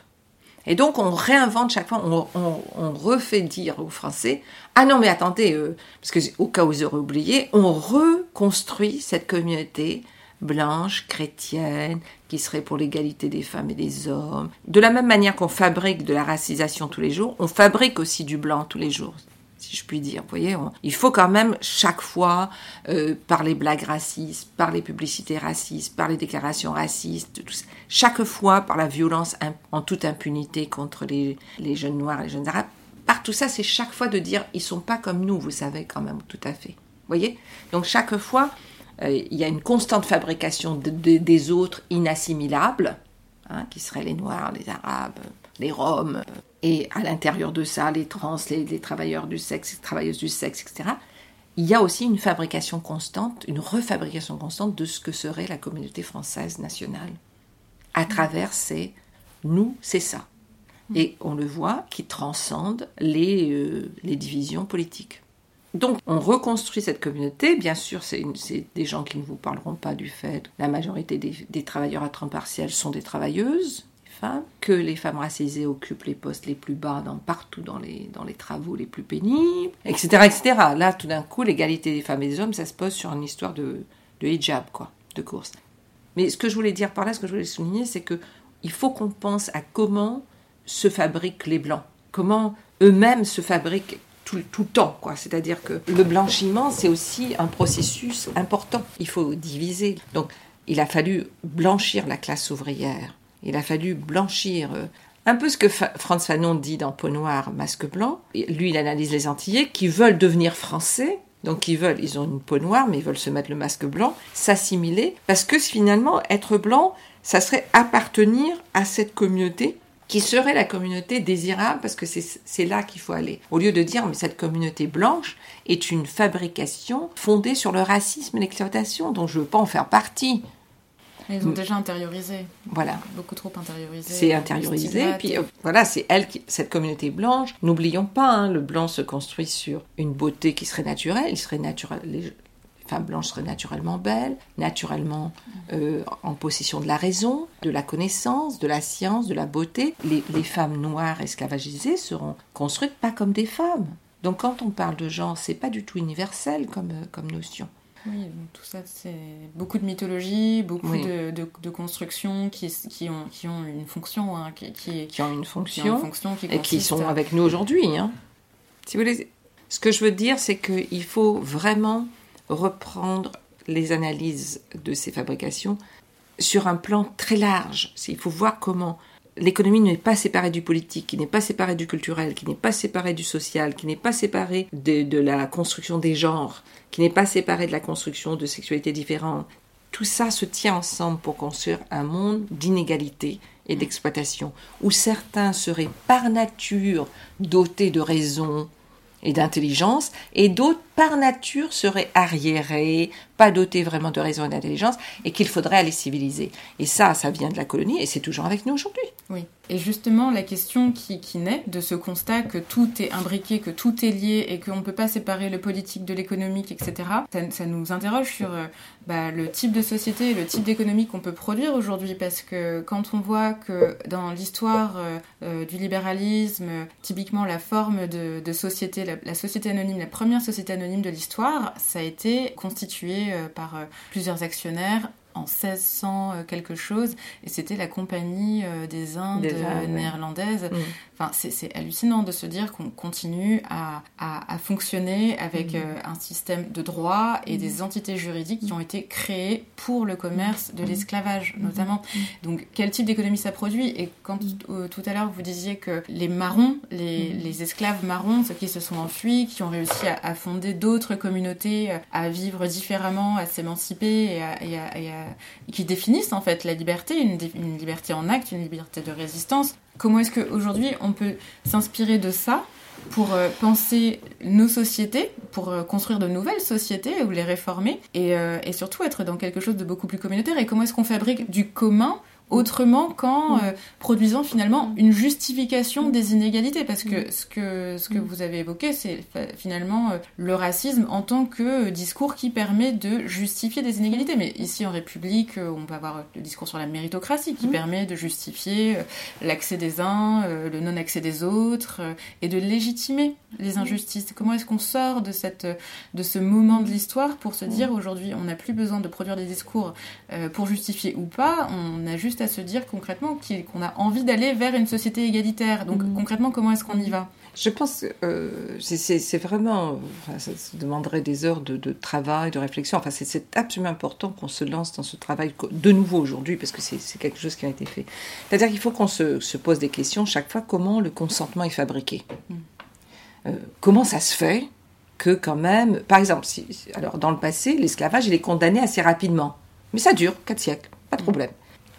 Et donc, on réinvente chaque fois, on, refait dire aux Français Ah non, mais attendez, euh, parce que au cas où vous aurez oublié, on reconstruit cette communauté blanche, chrétienne, qui serait pour l'égalité des femmes et des hommes. De la même manière qu'on fabrique de la racisation tous les jours, on fabrique aussi du blanc tous les jours je puis dire. Vous voyez, il faut quand même chaque fois, euh, par les blagues racistes, par les publicités racistes, par les déclarations racistes, chaque fois par la violence en toute impunité contre les, jeunes noirs les jeunes arabes, par tout ça, c'est chaque fois de dire ils sont pas comme nous, vous savez quand même tout à fait. Vous voyez? Donc chaque fois, euh, il y a une constante fabrication des autres inassimilables, hein, qui seraient les noirs, les arabes, les roms, et à l'intérieur de ça, les trans, les, travailleurs du sexe, les travailleuses du sexe, etc. Il y a aussi une fabrication constante, une refabrication constante de ce que serait la communauté française nationale. À travers ces nous, c'est ça. Et on le voit qui transcende les, euh, les divisions politiques. Donc on reconstruit cette communauté. Bien sûr, c'est des gens qui ne vous parleront pas du fait que la majorité des, des travailleurs à temps partiel sont des travailleuses que les femmes racisées occupent les postes les plus bas dans, partout dans les, dans les travaux les plus pénibles, etc. etc. Là, tout d'un coup, l'égalité des femmes et des hommes, ça se pose sur une histoire de, de hijab, quoi, de course. Mais ce que je voulais dire par là, ce que je voulais souligner, c'est que il faut qu'on pense à comment se fabriquent les blancs, comment eux-mêmes se fabriquent tout, tout, le temps, quoi. C'est-à-dire que le blanchiment, c'est aussi un processus important. Il faut diviser. Donc, il a fallu blanchir la classe ouvrière il a fallu blanchir euh, un peu ce que Franz Fanon dit dans Peau noire, masque blanc. Lui, il analyse les Antillais qui veulent devenir français. Donc ils veulent, ils ont une peau noire, mais ils veulent se mettre le masque blanc, s'assimiler, parce que finalement, être blanc, ça serait appartenir à cette communauté qui serait la communauté désirable, parce que c'est là qu'il faut aller. Au lieu de dire, mais cette communauté blanche est une fabrication fondée sur le racisme et l'exploitation, dont je ne veux pas en faire partie. Ils ont déjà intériorisé. Voilà. Beaucoup trop intériorisé. C'est intériorisé. Puis euh, voilà, c'est elle, qui, cette communauté blanche. N'oublions pas, hein, le blanc se construit sur une beauté qui serait naturelle. Il serait naturel. Les femmes blanches seraient naturellement belles, naturellement euh, en possession de la raison, de la connaissance, de la science, de la beauté. Les, les femmes noires esclavagisées seront construites pas comme des femmes. Donc quand on parle de genre, c'est pas du tout universel comme, euh, comme notion. Oui, tout ça, c'est beaucoup de mythologie, beaucoup de, de, constructions qui, qui, ont, qui ont une fonction. Hein, qui, qui, ont une fonction, et qui sont avec nous aujourd'hui. Hein. Si vous voulez, ce que je veux dire, c'est qu'il faut vraiment reprendre les analyses de ces fabrications sur un plan très large. Il faut voir comment l'économie n'est pas séparée du politique, qui n'est pas séparée du culturel, qui n'est pas séparée du social, qui n'est pas séparée de, la construction des genres, qui n'est pas séparée de la construction de sexualités différentes. Tout ça se tient ensemble pour construire un monde d'inégalité et d'exploitation, où certains seraient par nature dotés de raison et d'intelligence, et d'autres par nature seraient arriérés, pas dotés vraiment de raison et d'intelligence, et qu'il faudrait aller civiliser. Et ça, ça vient de la colonie, et c'est toujours avec nous aujourd'hui. Oui. Et justement, la question qui, qui, naît de ce constat que tout est imbriqué, que tout est lié et qu'on ne peut pas séparer le politique de l'économique, etc., ça, nous interroge sur euh, bah, le type de société et le type d'économie qu'on peut produire aujourd'hui. Parce que quand on voit que dans l'histoire euh, euh, du libéralisme, typiquement la forme de, société, la, société anonyme, la première société anonyme de l'histoire, ça a été constitué par plusieurs actionnaires en 1600 quelque chose, et c'était la compagnie des Indes néerlandaises. Mm. Enfin, c'est hallucinant de se dire qu'on continue à, à, fonctionner avec mm. un système de droit et des entités juridiques qui ont été créées pour le commerce de l'esclavage, notamment. Donc, quel type d'économie ça produit? Et quand tout à l'heure vous disiez que les marrons, les, les esclaves marrons, ceux qui se sont enfuis, qui ont réussi à, fonder d'autres communautés, euh, à vivre différemment, à s'émanciper et, qui définissent en fait la liberté, une, liberté en acte, une liberté de résistance. Comment est-ce qu'aujourd'hui on peut s'inspirer de ça pour euh, penser nos sociétés, pour euh, construire de nouvelles sociétés ou les réformer et surtout être dans quelque chose de beaucoup plus communautaire? Et comment est-ce qu'on fabrique du commun autrement qu'en euh, produisant finalement une justification des inégalités. Parce que ce que, ce que vous avez évoqué, c'est finalement euh, le racisme en tant que discours qui permet de justifier des inégalités. Mais ici en République, euh, on va avoir le discours sur la méritocratie qui permet de justifier l'accès des uns, le non-accès des autres et de légitimer les injustices. Comment est-ce qu'on sort de, cette, de ce moment de l'histoire pour se dire aujourd'hui on n'a plus besoin de produire des discours pour justifier ou pas, on a juste à se dire concrètement qu'on a envie d'aller vers une société égalitaire. Donc mm. concrètement, comment est-ce qu'on y va? Je pense que euh, c'est vraiment, ça demanderait des heures de, travail, de réflexion. Enfin, c'est absolument important qu'on se lance dans ce travail de nouveau aujourd'hui, parce que c'est quelque chose qui a été fait. C'est-à-dire qu'il faut qu'on se, pose des questions chaque fois comment le consentement est fabriqué? Mm. Euh, comment ça se fait que quand même, par exemple, si, alors dans le passé, l'esclavage, il est condamné assez rapidement. Mais ça dure, quatre siècles, pas de mm. problème.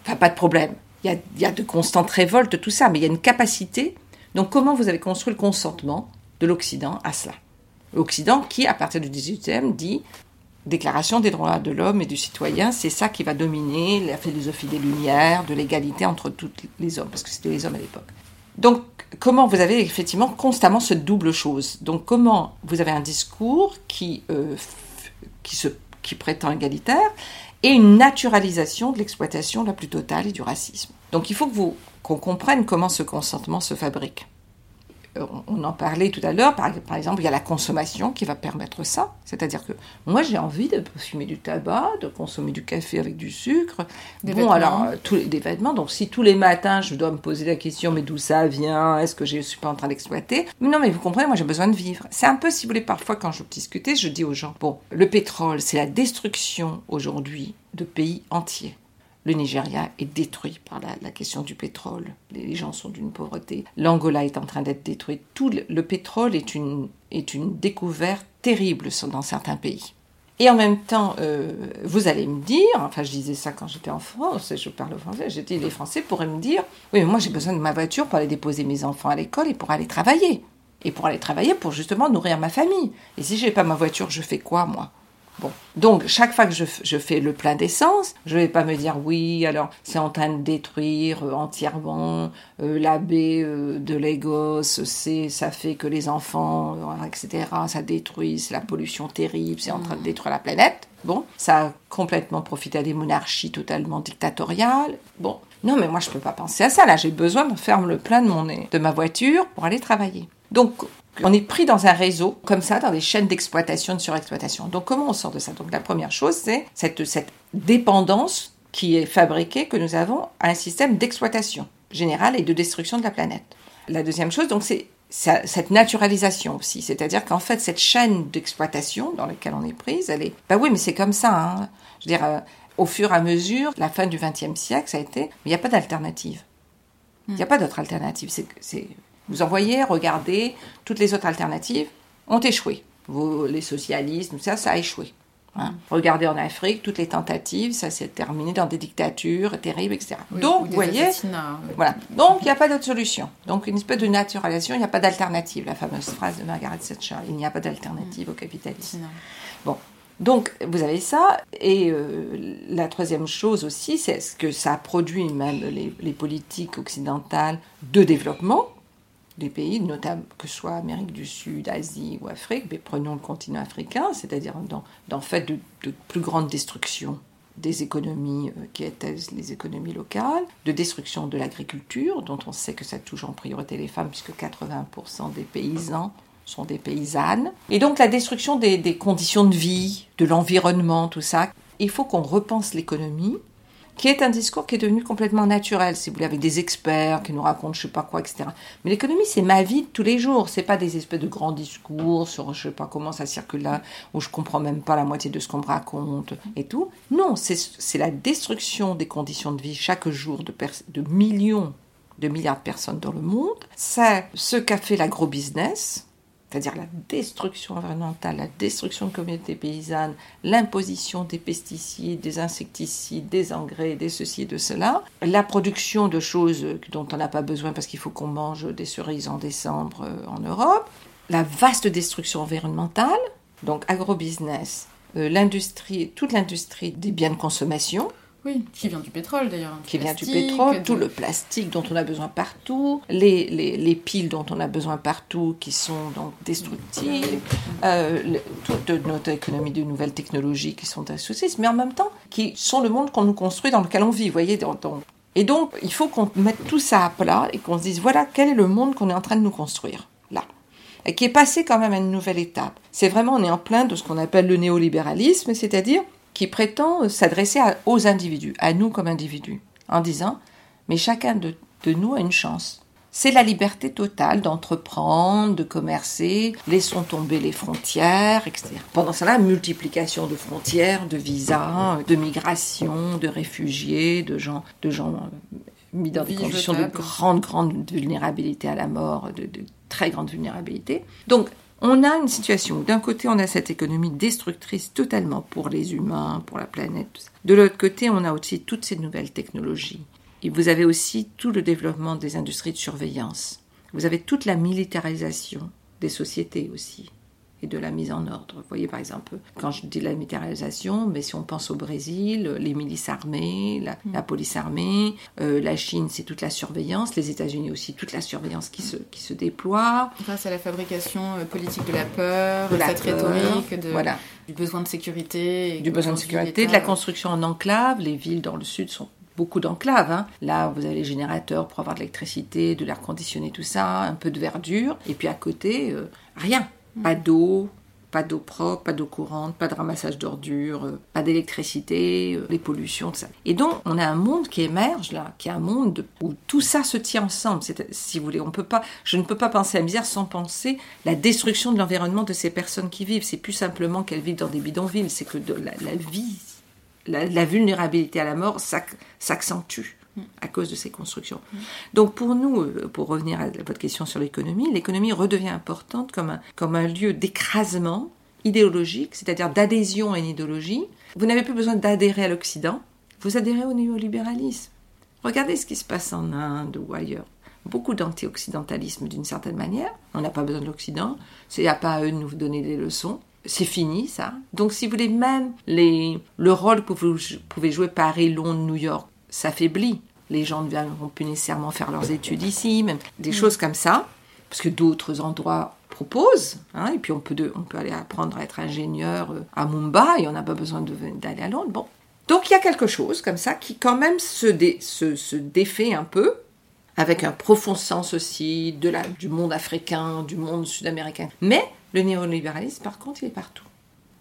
Pas de problème. Il y, a, de constantes révoltes, tout ça, mais il y a une capacité. Donc, comment vous avez construit le consentement de l'Occident à cela? L'Occident qui, à partir du 18e, dit Déclaration des droits de l'homme et du citoyen, c'est ça qui va dominer la philosophie des Lumières, de l'égalité entre tous les hommes, parce que c'était les hommes à l'époque. Donc, comment vous avez effectivement constamment cette double chose? Donc, comment vous avez un discours qui, euh, qui, se, qui prétend égalitaire, et une naturalisation de l'exploitation la plus totale et du racisme. Donc il faut que vous qu'on comprenne comment ce consentement se fabrique. On en parlait tout à l'heure, par, exemple, il y a la consommation qui va permettre ça. C'est-à-dire que moi, j'ai envie de fumer du tabac, de consommer du café avec du sucre. Des bon, alors, euh, tous les, des vêtements. Donc, si tous les matins, je dois me poser la question, mais d'où ça vient? Est-ce que je ne suis pas en train d'exploiter? Mais non, mais vous comprenez, moi, j'ai besoin de vivre. C'est un peu, si vous voulez, parfois, quand je discutais, je dis aux gens, bon, le pétrole, c'est la destruction aujourd'hui de pays entiers. Le Nigeria est détruit par la, question du pétrole. Les gens sont d'une pauvreté. L'Angola est en train d'être détruit. Tout le, pétrole est une, est une découverte terrible dans certains pays. Et en même temps, euh, vous allez me dire, enfin je disais ça quand j'étais en France, je parle français, j'ai dit les Français pourraient me dire, oui mais moi j'ai besoin de ma voiture pour aller déposer mes enfants à l'école et pour aller travailler. Et pour aller travailler pour justement nourrir ma famille. Et si je n'ai pas ma voiture, je fais quoi moi? Bon. Donc, chaque fois que je, fais le plein d'essence, je ne vais pas me dire oui, alors c'est en train de détruire euh, entièrement euh, la baie euh, de Lagos, c'est, ça fait que les enfants, etc., ça détruit, c'est la pollution terrible, c'est en train de mm. détruire la planète. Bon, ça a complètement profité à des monarchies totalement dictatoriales. Bon, non, mais moi je ne peux pas penser à ça. Là, j'ai besoin de faire le plein de, mon, de ma voiture pour aller travailler. Donc, on est pris dans un réseau, comme ça, dans des chaînes d'exploitation, de surexploitation. Donc comment on sort de ça? Donc la première chose, c'est cette, cette dépendance qui est fabriquée, que nous avons à un système d'exploitation générale et de destruction de la planète. La deuxième chose, donc, c'est cette naturalisation aussi. C'est-à-dire qu'en fait, cette chaîne d'exploitation dans laquelle on est prise, elle est... Bah oui, mais c'est comme ça. Hein. Je veux dire, euh, au fur et à mesure, la fin du XXe siècle, ça a été... Mais il n'y a pas d'alternative. Il n'y a hmm. pas d'autre alternative. C'est vous envoyez, regardez, toutes les autres alternatives ont échoué. Vous, les socialistes, tout ça, ça a échoué. Hein. Regardez en Afrique, toutes les tentatives, ça s'est terminé dans des dictatures terribles, etc. Donc, vous voyez, voilà. Donc, il n'y a pas d'autre solution. Donc, une espèce de naturalisation, il n'y a pas d'alternative. La fameuse phrase de Margaret Thatcher, il n'y a pas d'alternative au capitalisme. Bon. Donc, vous avez ça. Et euh, la troisième chose aussi, c'est ce que ça a produit même les politiques occidentales de développement des pays, que ce soit Amérique du Sud, Asie ou Afrique, mais prenons le continent africain, c'est-à-dire dans, dans fait de, de, plus grande destruction des économies euh, qui étaient les économies locales, de destruction de l'agriculture, dont on sait que ça touche en priorité les femmes, puisque 80% des paysans sont des paysannes, et donc la destruction des, des conditions de vie, de l'environnement, tout ça, il faut qu'on repense l'économie, qui est un discours qui est devenu complètement naturel, si vous voulez, avec des experts qui nous racontent je sais pas quoi, etc. Mais l'économie, c'est ma vie de tous les jours. C'est pas des espèces de grands discours sur je sais pas comment ça circule là, où je comprends même pas la moitié de ce qu'on me raconte et tout. Non, c'est la destruction des conditions de vie chaque jour de, de millions de milliards de personnes dans le monde. C'est ce qu'a fait l'agro-business, c'est-à-dire la destruction environnementale, la destruction de communautés paysannes, l'imposition des pesticides, des insecticides, des engrais, des ceci et de cela, la production de choses dont on n'a pas besoin parce qu'il faut qu'on mange des cerises en décembre euh, en Europe, la vaste destruction environnementale, donc agrobusiness, euh, l'industrie, toute l'industrie des biens de consommation, oui, qui vient du pétrole d'ailleurs. Qui vient du pétrole, tout le plastique dont on a besoin partout, les, les, piles dont on a besoin partout qui sont donc destructives, euh, toute notre économie de nouvelles technologies qui sont associées, mais en même temps qui sont le monde qu'on nous construit dans lequel on vit, vous voyez. Et donc, il faut qu'on mette tout ça à plat et qu'on se dise, voilà, quel est le monde qu'on est en train de nous construire, là et qui est passé quand même à une nouvelle étape. C'est vraiment, on est en plein de ce qu'on appelle le néolibéralisme, c'est-à-dire qui prétend s'adresser aux individus, à nous comme individus, en disant Mais chacun de, nous a une chance. C'est la liberté totale d'entreprendre, de commercer, laissons tomber les frontières, etc. Pendant cela, multiplication de frontières, de visas, de migration, de réfugiés, de gens, de gens euh, mis dans des conditions de grande, grande vulnérabilité à la mort, de, de très grande vulnérabilité. Donc, on a une situation où d'un côté on a cette économie destructrice totalement pour les humains, pour la planète. De l'autre côté on a aussi toutes ces nouvelles technologies. Et vous avez aussi tout le développement des industries de surveillance. Vous avez toute la militarisation des sociétés aussi de la mise en ordre. Vous voyez par exemple, quand je dis la militarisation, mais si on pense au Brésil, les milices armées, la, mm. police armée, euh, la Chine c'est toute la surveillance, les États-Unis aussi toute la surveillance qui se, qui se déploie. Grâce à la fabrication euh, politique de la peur, de cette rhétorique, de, voilà. du besoin de sécurité. Du besoin de sécurité, de la construction en enclave, les villes dans le sud sont beaucoup d'enclaves. Hein. Là, vous avez les générateurs pour avoir de l'électricité, de l'air conditionné, tout ça, un peu de verdure. Et puis à côté, euh, rien. Pas d'eau, pas d'eau propre, pas d'eau courante, pas de ramassage d'ordures, euh, pas d'électricité, euh, les pollutions, tout ça. Et donc, on a un monde qui émerge là, qui est un monde où tout ça se tient ensemble. Si vous voulez, on peut pas, je ne peux pas penser à la misère sans penser la destruction de l'environnement de ces personnes qui vivent. C'est plus simplement qu'elles vivent dans des bidonvilles, c'est que de la, vie, la vulnérabilité à la mort s'accentue à cause de ces constructions. Donc pour nous, euh, pour revenir à votre question sur l'économie, l'économie redevient importante comme un, comme un lieu d'écrasement idéologique, c'est-à-dire d'adhésion à une idéologie. Vous n'avez plus besoin d'adhérer à l'Occident, vous adhérez au néolibéralisme. Regardez ce qui se passe en Inde ou ailleurs. Beaucoup d'anti-occidentalisme d'une certaine manière. On n'a pas besoin de l'Occident. Il n'y a pas à eux de nous donner des leçons. C'est fini, ça. Donc, si vous voulez, même les, le rôle que vous pouvez jouer Paris, Londres, New York, s'affaiblit. Les gens ne vont plus nécessairement faire leurs études ici, même des mm. choses comme ça, parce que d'autres endroits proposent. Hein, et puis on peut, on peut aller apprendre à être ingénieur euh, à Mumbai, on n'a pas besoin d'aller à Londres. Bon. Donc il y a quelque chose comme ça qui quand même se, se, défait un peu, avec un profond sens aussi de la, du monde africain, du monde sud-américain. Mais le néolibéralisme, par contre, il est partout.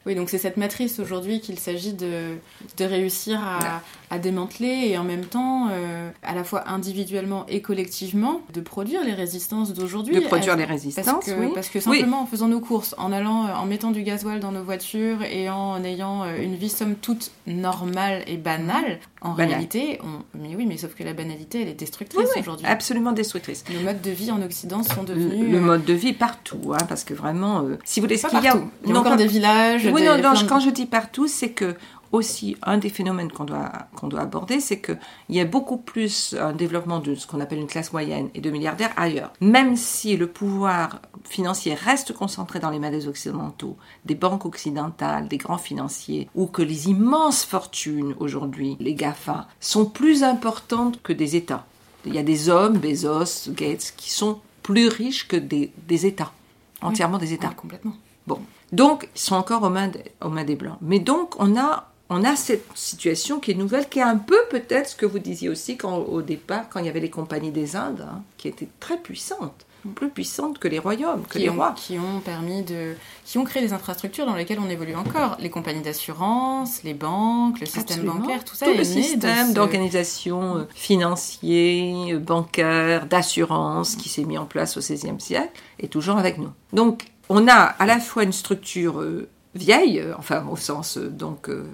Oui, donc c'est cette matrice aujourd'hui qu'il s'agit de, de réussir à, à démanteler et en même temps, euh, à la fois individuellement et collectivement, de produire les résistances d'aujourd'hui. De produire les résistances, parce que, oui. Parce que simplement en faisant nos courses, en allant, euh, en mettant du gasoil dans nos voitures et en ayant euh, une vie somme toute normale et banale, en réalité, on... mais oui, mais sauf que la banalité, elle est destructrice aujourd'hui. Absolument destructrice. Nos modes de vie en Occident sont devenus... Le, mode de vie partout, hein, parce que vraiment, si vous voulez, ce qu'il y a... Il y a encore des villages... Oui, non, non, quand je dis partout, c'est que aussi un des phénomènes qu'on doit, qu'on doit aborder, c'est qu'il y a beaucoup plus un développement de ce qu'on appelle une classe moyenne et de milliardaires ailleurs. Même si le pouvoir financier reste concentré dans les mains des occidentaux, des banques occidentales, des grands financiers, ou que les immenses fortunes aujourd'hui, les GAFA, sont plus importantes que des États. Il y a des hommes, Bezos, Gates, qui sont plus riches que des, États, entièrement des États. complètement. Bon. Donc, ils sont encore aux mains, aux mains des Blancs. Mais donc, on a on a cette situation qui est nouvelle, qui est un peu peut-être ce que vous disiez aussi quand, au départ, quand il y avait les compagnies des Indes, hein, qui étaient très puissantes plus puissantes que les royaumes, que qui les ont, rois. Qui ont permis de, qui ont créé des infrastructures dans lesquelles on évolue encore. Les compagnies d'assurance, les banques, le système Absolument. bancaire, tout ça Tout est le système ce- d'organisation euh, financier, euh, bancaire, d'assurance qui s'est mis en place au XVIe siècle est toujours avec nous. Donc, on a à la fois une structure euh, vieille, euh, enfin au sens euh, donc euh,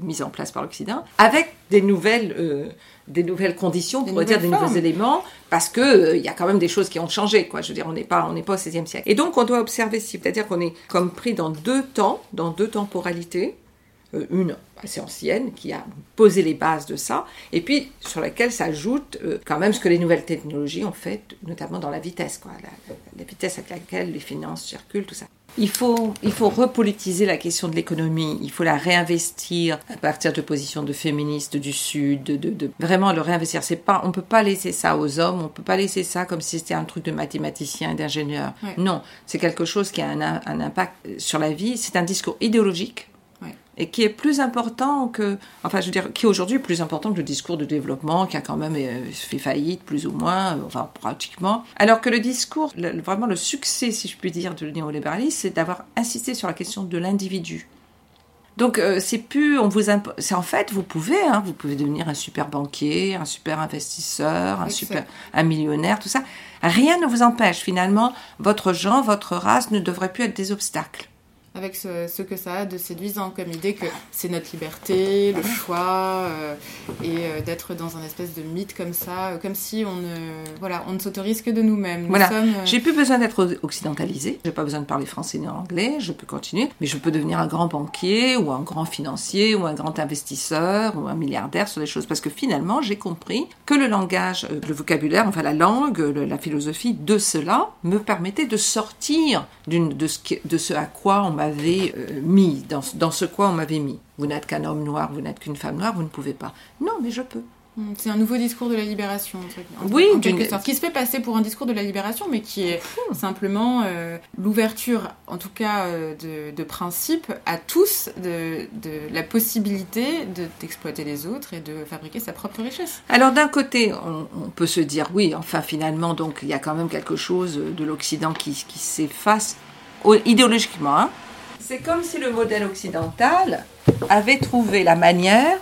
mise en place par l'Occident, avec des nouvelles, euh, des nouvelles conditions, pourrait dire des nouveaux éléments, parce que euh, il y a quand même des choses qui ont changé, quoi. Je veux dire, on n'est pas, on n'est pas au XVIe siècle. Et donc, on doit observer, c'est-à-dire qu'on est comme pris dans deux temps, dans deux temporalités une assez ancienne qui a posé les bases de ça, et puis sur laquelle s'ajoute euh, quand même ce que les nouvelles technologies ont fait, notamment dans la vitesse, quoi, la, vitesse avec laquelle les finances circulent, tout ça. Il faut, il faut repolitiser la question de l'économie, il faut la réinvestir à partir de positions de féministes du Sud, de, de- de- vraiment le réinvestir. C'est pas, on peut pas laisser ça aux hommes, on peut pas laisser ça comme si c'était un truc de mathématiciens et d'ingénieurs. Ouais. Non, c'est quelque chose qui a un, un impact sur la vie, c'est un discours idéologique. Et qui est plus important que, enfin, je veux dire, qui est aujourd'hui plus important que le discours de développement qui a quand même euh, fait faillite, plus ou moins, euh, enfin, pratiquement. Alors que le discours, le- vraiment le succès, si je puis dire, du néolibéralisme, c'est d'avoir insisté sur la question de l'individu. Donc, euh, c'est plus, on vous c'est en fait, vous pouvez, hein, vous pouvez devenir un super banquier, un super investisseur, un super, un millionnaire, tout ça. Rien ne vous empêche, finalement, votre genre, votre race ne devrait plus être des obstacles. Avec ce, ce que ça a de séduisant comme idée que c'est notre liberté, le choix, euh, et euh, d'être dans un espèce de mythe comme ça, euh, comme si on ne, voilà, on ne s'autorise que de nous-mêmes. Nous Voilà. sommes, J'ai plus besoin d'être occidentalisé. J'ai pas besoin de parler français ni anglais. Je peux continuer, mais je peux devenir un grand banquier ou un grand financier ou un grand investisseur ou un milliardaire sur des choses parce que finalement j'ai compris que le langage, le vocabulaire, enfin la langue, le- la philosophie de cela me permettait de sortir d'une de ce de ce à quoi on m'avait euh, mis, dans, ce- dans ce quoi on m'avait mis. Vous n'êtes qu'un homme noir, vous n'êtes qu'une femme noire, vous ne pouvez pas. Non, mais je peux. Mm, C'est un nouveau discours de la libération, en Oui, en quelque sorte, qui se fait passer pour un discours de la libération, mais qui est simplement euh, l'ouverture, en tout cas euh, de, de principe, à tous de, de la possibilité de- d'exploiter les autres et de fabriquer sa propre richesse. Alors d'un côté, on, on peut se dire oui, enfin finalement, donc il y a quand même quelque chose de l'Occident qui, qui s'efface idéologiquement. hein. C'est comme si le modèle occidental avait trouvé la manière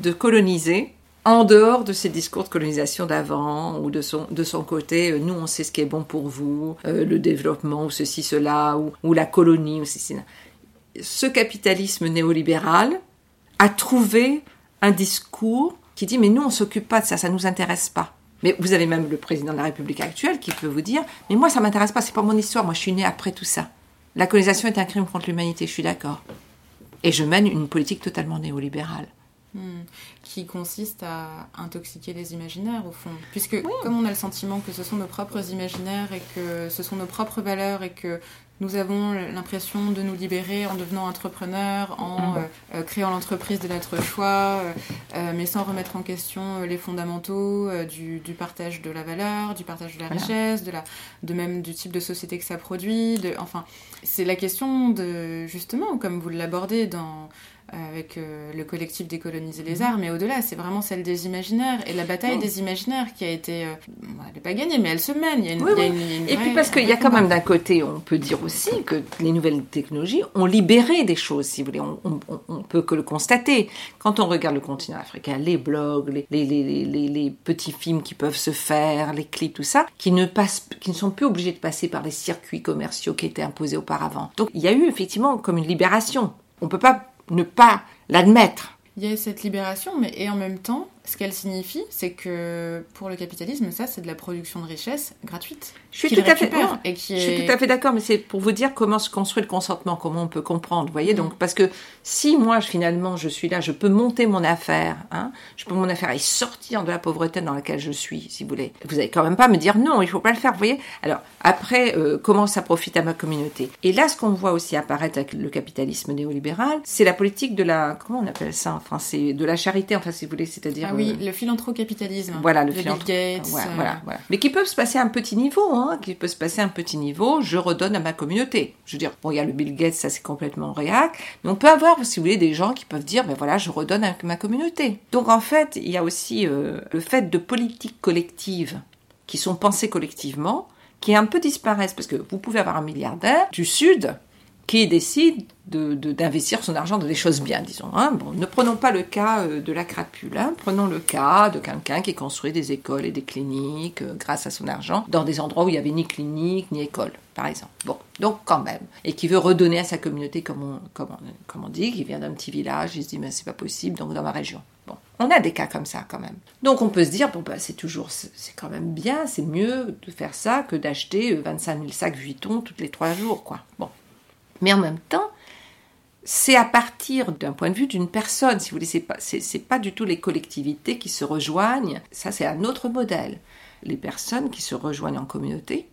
de coloniser en dehors de ces discours de colonisation d'avant ou de son, de son côté, euh, nous on sait ce qui est bon pour vous, euh, le développement ou ceci, cela, ou, la colonie ou ceci. Ce capitalisme néolibéral a trouvé un discours qui dit mais nous on s'occupe pas de ça, ça nous intéresse pas. Mais vous avez même le président de la République actuelle qui peut vous dire mais moi ça m'intéresse pas, c'est pas mon histoire, moi je suis né après tout ça. La colonisation est un crime contre l'humanité, je suis d'accord. Et je mène une politique totalement néolibérale. Hmm. Qui consiste à intoxiquer les imaginaires, au fond. Puisque, comme on a le sentiment que ce sont nos propres imaginaires et que ce sont nos propres valeurs et que nous avons l'impression de nous libérer en devenant entrepreneurs, en Mhm. euh, euh, créant l'entreprise de notre choix, euh, mais sans remettre en question les fondamentaux euh, du, du partage de la valeur, du partage de la Voilà. richesse, de, la, de même du type de société que ça produit. De, enfin, c'est la question de, justement, comme vous l'abordez dans avec euh, le collectif Décoloniser les arts, mais au-delà, c'est vraiment celle des imaginaires et la bataille Mm. des imaginaires qui a été, euh, elle n'est pas gagnée, mais elle se mène. Il y a une, Oui, il y a oui. une- il y a une Et puis parce qu'il y a quand même d'un côté, on peut dire aussi que les nouvelles technologies ont libéré des choses, si vous voulez. On, on, peut que le constater. Quand on regarde le continent africain, les blogs, les, les, les, les, les- les petits films qui peuvent se faire, les clips, tout ça, qui ne, passent, qui ne sont plus obligés de passer par les circuits commerciaux qui étaient imposés auparavant. Donc il y a eu effectivement comme une libération. On ne peut pas ne pas l'admettre. Il y a cette libération, mais et en même temps, ce qu'elle signifie, c'est que pour le capitalisme, ça, c'est de la production de richesse gratuite. Je suis tout à fait récupère non, et qui Je suis est- tout à fait d'accord, mais c'est pour vous dire comment se construit le consentement, comment on peut comprendre. Vous voyez, Mm. donc parce que si moi finalement je suis là, je peux monter mon affaire, hein, je peux mon affaire et sortir de la pauvreté dans laquelle je suis, si vous voulez. Vous allez quand même pas me dire non, il faut pas le faire. Vous voyez. Alors après, euh, comment ça profite à ma communauté? Et là, ce qu'on voit aussi apparaître avec le capitalisme néolibéral, c'est la politique de la comment on appelle ça en français, de la charité, enfin si vous voulez, c'est-à-dire Ah oui, le philanthrocapitalisme. Voilà, le Bill Gates. Ouais, euh, voilà, voilà. Mais qui peuvent se passer à un petit niveau, hein, qui peut se passer un petit niveau, je redonne à ma communauté. Je veux dire, bon, il y a le Bill Gates, ça c'est complètement réac, mais on peut avoir, si vous voulez, des gens qui peuvent dire, ben voilà, je redonne à ma communauté. Donc en fait, il y a aussi euh, le fait de politiques collectives qui sont pensées collectivement, qui un peu disparaissent, parce que vous pouvez avoir un milliardaire du Sud qui décide de- de- d'investir son argent dans des choses bien, disons. hein. Bon, ne prenons pas le cas euh, de la crapule, hein. prenons le cas de quelqu'un qui construit des écoles et des cliniques euh, grâce à son argent dans des endroits où il n'y avait ni clinique ni école, par exemple. Bon, donc quand même, et qui veut redonner à sa communauté, comme on, dit, qui vient d'un petit village, il se dit mais c'est pas possible, donc dans ma région. Bon, on a des cas comme ça quand même. Donc on peut se dire bon bah c'est toujours c'est quand même bien, c'est mieux de faire ça que d'acheter euh, 25 000 sacs Vuitton tous les trois jours, quoi. Bon, mais en même temps, c'est à partir d'un point de vue d'une personne, si vous voulez, c'est pas, c'est, c'est pas du tout les collectivités qui se rejoignent, ça c'est un autre modèle. Les personnes qui se rejoignent en communauté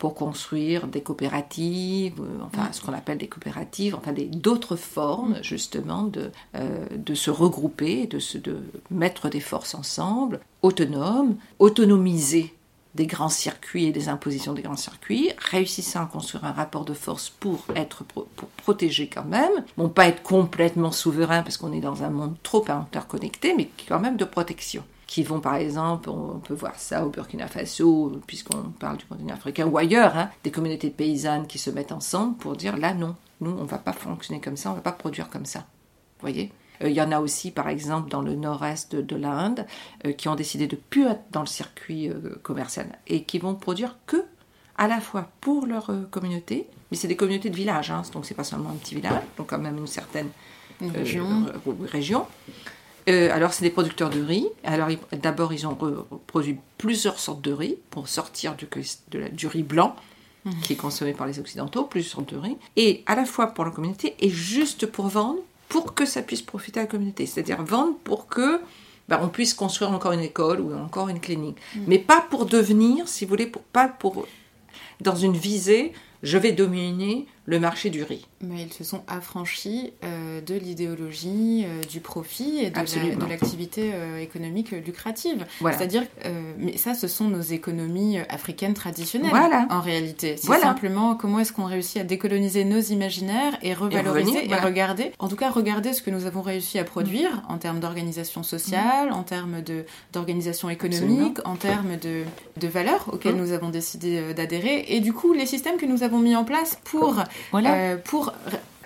pour construire des coopératives, euh, enfin ce qu'on appelle des coopératives, enfin des, d'autres formes justement de, euh, de se regrouper, de, se, de mettre des forces ensemble, autonomes, autonomiser des grands circuits et des impositions des grands circuits, réussissant à construire un rapport de force pour être pour protéger quand même, bon pas être complètement souverain parce qu'on est dans un monde trop interconnecté, mais quand même de protection. Qui vont par exemple, on peut voir ça au Burkina Faso, puisqu'on parle du continent africain ou ailleurs, hein, des communautés de paysannes qui se mettent ensemble pour dire là non, nous on va pas fonctionner comme ça, on va pas produire comme ça. Vous voyez? Il y en a aussi, par exemple, dans le nord-est de, de l'Inde, euh, qui ont décidé de plus être dans le circuit euh, commercial et qui vont produire que à la fois pour leur euh, communauté, mais c'est des communautés de village, hein, donc c'est pas seulement un petit village, donc quand même une certaine Une euh, région. euh, région. Euh, alors c'est des producteurs de riz. Alors d'abord ils ont produit plusieurs sortes de riz pour sortir du, de la- du riz blanc qui est consommé par les occidentaux, plusieurs sortes de riz, et à la fois pour la communauté et juste pour vendre, pour que ça puisse profiter à la communauté. C'est-à-dire vendre pour que bah, on puisse construire encore une école ou encore une clinique, mais pas pour devenir, si vous voulez, pour pas pour dans une visée, je vais dominer le marché du riz. Mais ils se sont affranchis euh, de l'idéologie euh, du profit et de la- l'activité euh, économique lucrative. Voilà. C'est-à-dire, mais ça, ce sont nos économies africaines traditionnelles. Voilà. En réalité, c'est Voilà. simplement comment est-ce qu'on réussit à décoloniser nos imaginaires et revaloriser et, revenir, regarder, en tout cas regarder ce que nous avons réussi à produire en termes d'organisation sociale, en termes d'organisation économique, en termes de, de valeurs auxquelles Mm. nous avons décidé d'adhérer, et du coup les systèmes que nous avons mis en place pour Voilà. euh, pour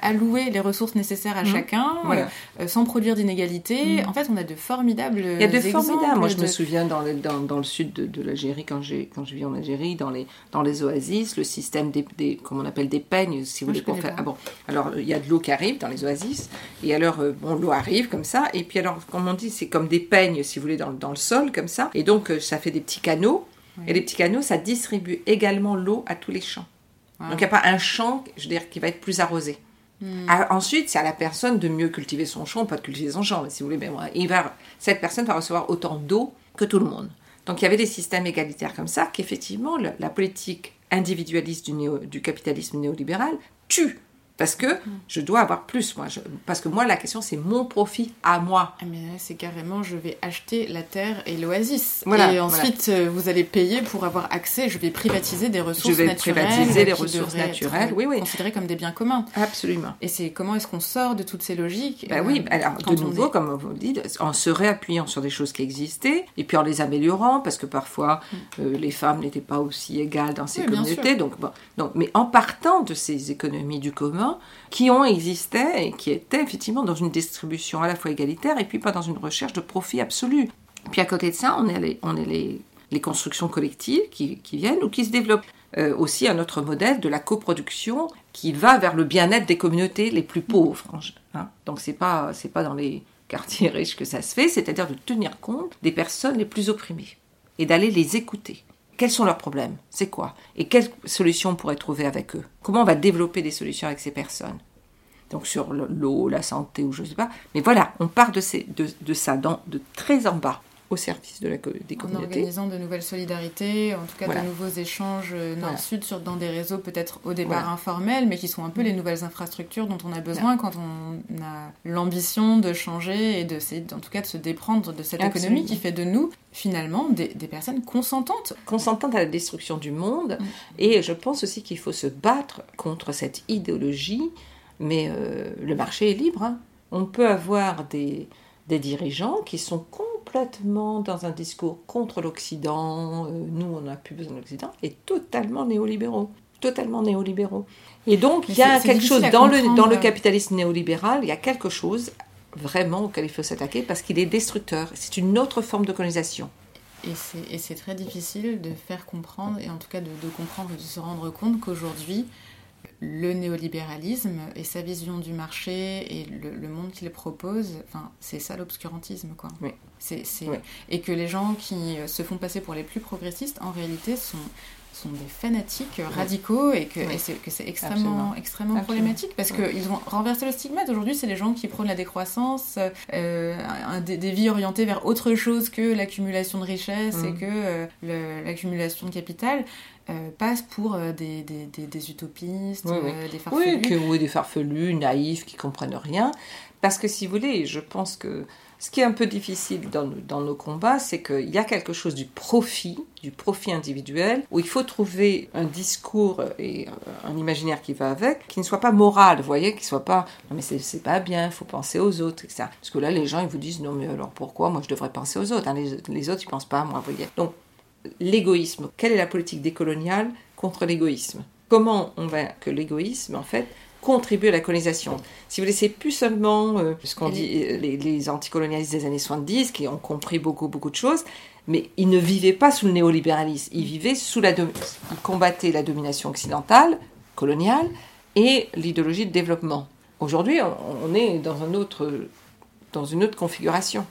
allouer les ressources nécessaires à Mhm. chacun, Voilà. euh, sans produire d'inégalités. Mhm. En fait, on a de formidables Il y a de formidables. Moi, je me souviens dans le, dans, dans le sud de, de l'Algérie, quand, je vis en Algérie, dans les, dans les oasis, le système des, des comme on appelle des peignes, si vous Moi, voulez, pour faire. Ah bon, alors il y a de l'eau qui arrive dans les oasis, et alors, euh, bon, l'eau arrive comme ça, et puis alors, comme on dit, c'est comme des peignes, si vous voulez, dans, le- dans le sol, comme ça, et donc euh, ça fait des petits canaux, et les petits canaux, ça distribue également l'eau à tous les champs. Donc il n'y a pas un champ, je veux dire, qui va être plus arrosé. Hmm. Ah, ensuite, c'est à la personne de mieux cultiver son champ, pas de cultiver son champ, mais si vous voulez, ben, voilà, il va, cette personne va recevoir autant d'eau que tout le monde. Donc il y avait des systèmes égalitaires comme ça, qu'effectivement, la politique individualiste du, néo- du capitalisme néolibéral tue. Parce que je dois avoir plus, moi. Je- parce que moi, la question, c'est mon profit à moi. Ah, mais c'est carrément, je vais acheter la terre et l'oasis. Voilà, et ensuite, euh, vous allez payer pour avoir accès. Je vais privatiser des ressources Je vais naturelles. privatiser les ressources naturelles, oui, oui. Considérées comme des biens communs. Absolument. Et c'est comment est-ce qu'on sort de toutes ces logiques Ben euh, oui, alors quand de nouveau, est- comme vous le dites, en se réappuyant sur des choses qui existaient, et puis en les améliorant, parce que parfois euh, les femmes n'étaient pas aussi égales dans ces Mm. Oui, communautés. Donc, bon, donc, mais en partant de ces économies du commun, qui ont existé et qui étaient effectivement dans une distribution à la fois égalitaire et puis pas dans une recherche de profit absolu. Puis à côté de ça, on a les, constructions collectives qui, viennent ou qui se développent. Euh, aussi un autre modèle de la coproduction qui va vers le bien-être des communautés les plus pauvres. hein. Donc c'est pas c'est pas dans les quartiers riches que ça se fait, c'est-à-dire de tenir compte des personnes les plus opprimées et d'aller les écouter. Quels sont leurs problèmes? C'est quoi? Et quelles solutions on pourrait trouver avec eux? Comment on va développer des solutions avec ces personnes? Donc sur le- l'eau, la santé ou je sais pas. Mais voilà, on part de, ces, de ça, dans, de très en bas. Au service de la, des communautés. En organisant de nouvelles solidarités, en tout cas de nouveaux échanges euh, nord-sud dans des réseaux peut-être au départ informels, mais qui sont un peu les nouvelles infrastructures dont on a besoin quand on a l'ambition de changer et de, en tout cas de se déprendre de cette économie qui fait de nous finalement des, personnes consentantes. Consentantes à la destruction du monde. Mm. Et je pense aussi qu'il faut se battre contre cette idéologie, mais euh, le marché est libre. Hein. On peut avoir des, des dirigeants qui sont complètement dans un discours contre l'Occident, euh, nous on n'a plus besoin de l'Occident, et totalement néolibéraux. Totalement néolibéraux. Et donc il y a quelque chose dans le, dans le capitalisme néolibéral, il y a quelque chose vraiment auquel il faut s'attaquer parce qu'il est destructeur. C'est une autre forme de colonisation. Et c'est très difficile de faire comprendre, et en tout cas de, de comprendre et de se rendre compte qu'aujourd'hui, le néolibéralisme et sa vision du marché et le, monde qu'il propose, enfin, c'est ça l'obscurantisme, quoi. Oui. C'est, Et que les gens qui se font passer pour les plus progressistes, en réalité, sont, sont des fanatiques radicaux et que, c'est, que c'est extrêmement, extrêmement problématique parce qu'ils ont renversé le stigmate. Aujourd'hui, c'est les gens qui prônent la décroissance, euh, des, vies orientées vers autre chose que l'accumulation de richesses et mm. que euh, l'accumulation de capital. Euh, passe pour euh, des, des, des, utopistes, euh, des farfelus. Oui, que, oui, des farfelus, naïfs, qui comprennent rien. Parce que si vous voulez, je pense que ce qui est un peu difficile dans, nos combats, c'est qu'il y a quelque chose du profit, du profit individuel, où il faut trouver un discours et un imaginaire qui va avec, qui ne soit pas moral, vous voyez, qui soit pas non mais c'est pas bien, il faut penser aux autres, etc. Parce que là, les gens, ils vous disent non mais alors pourquoi moi je devrais penser aux autres hein, les, les, autres, ils pensent pas à moi, vous voyez. Donc l'égoïsme. Quelle est la politique décoloniale contre l'égoïsme? Comment on va que l'égoïsme, en fait, contribue à la colonisation. Si vous laissez plus seulement euh, ce qu'on dit euh, les, anticolonialistes des années 70 qui ont compris beaucoup beaucoup de choses, mais ils ne vivaient pas sous le néolibéralisme, ils vivaient sous la ils combattaient la domination occidentale, coloniale et l'idéologie de développement. Aujourd'hui, on est dans un autre dans une autre configuration.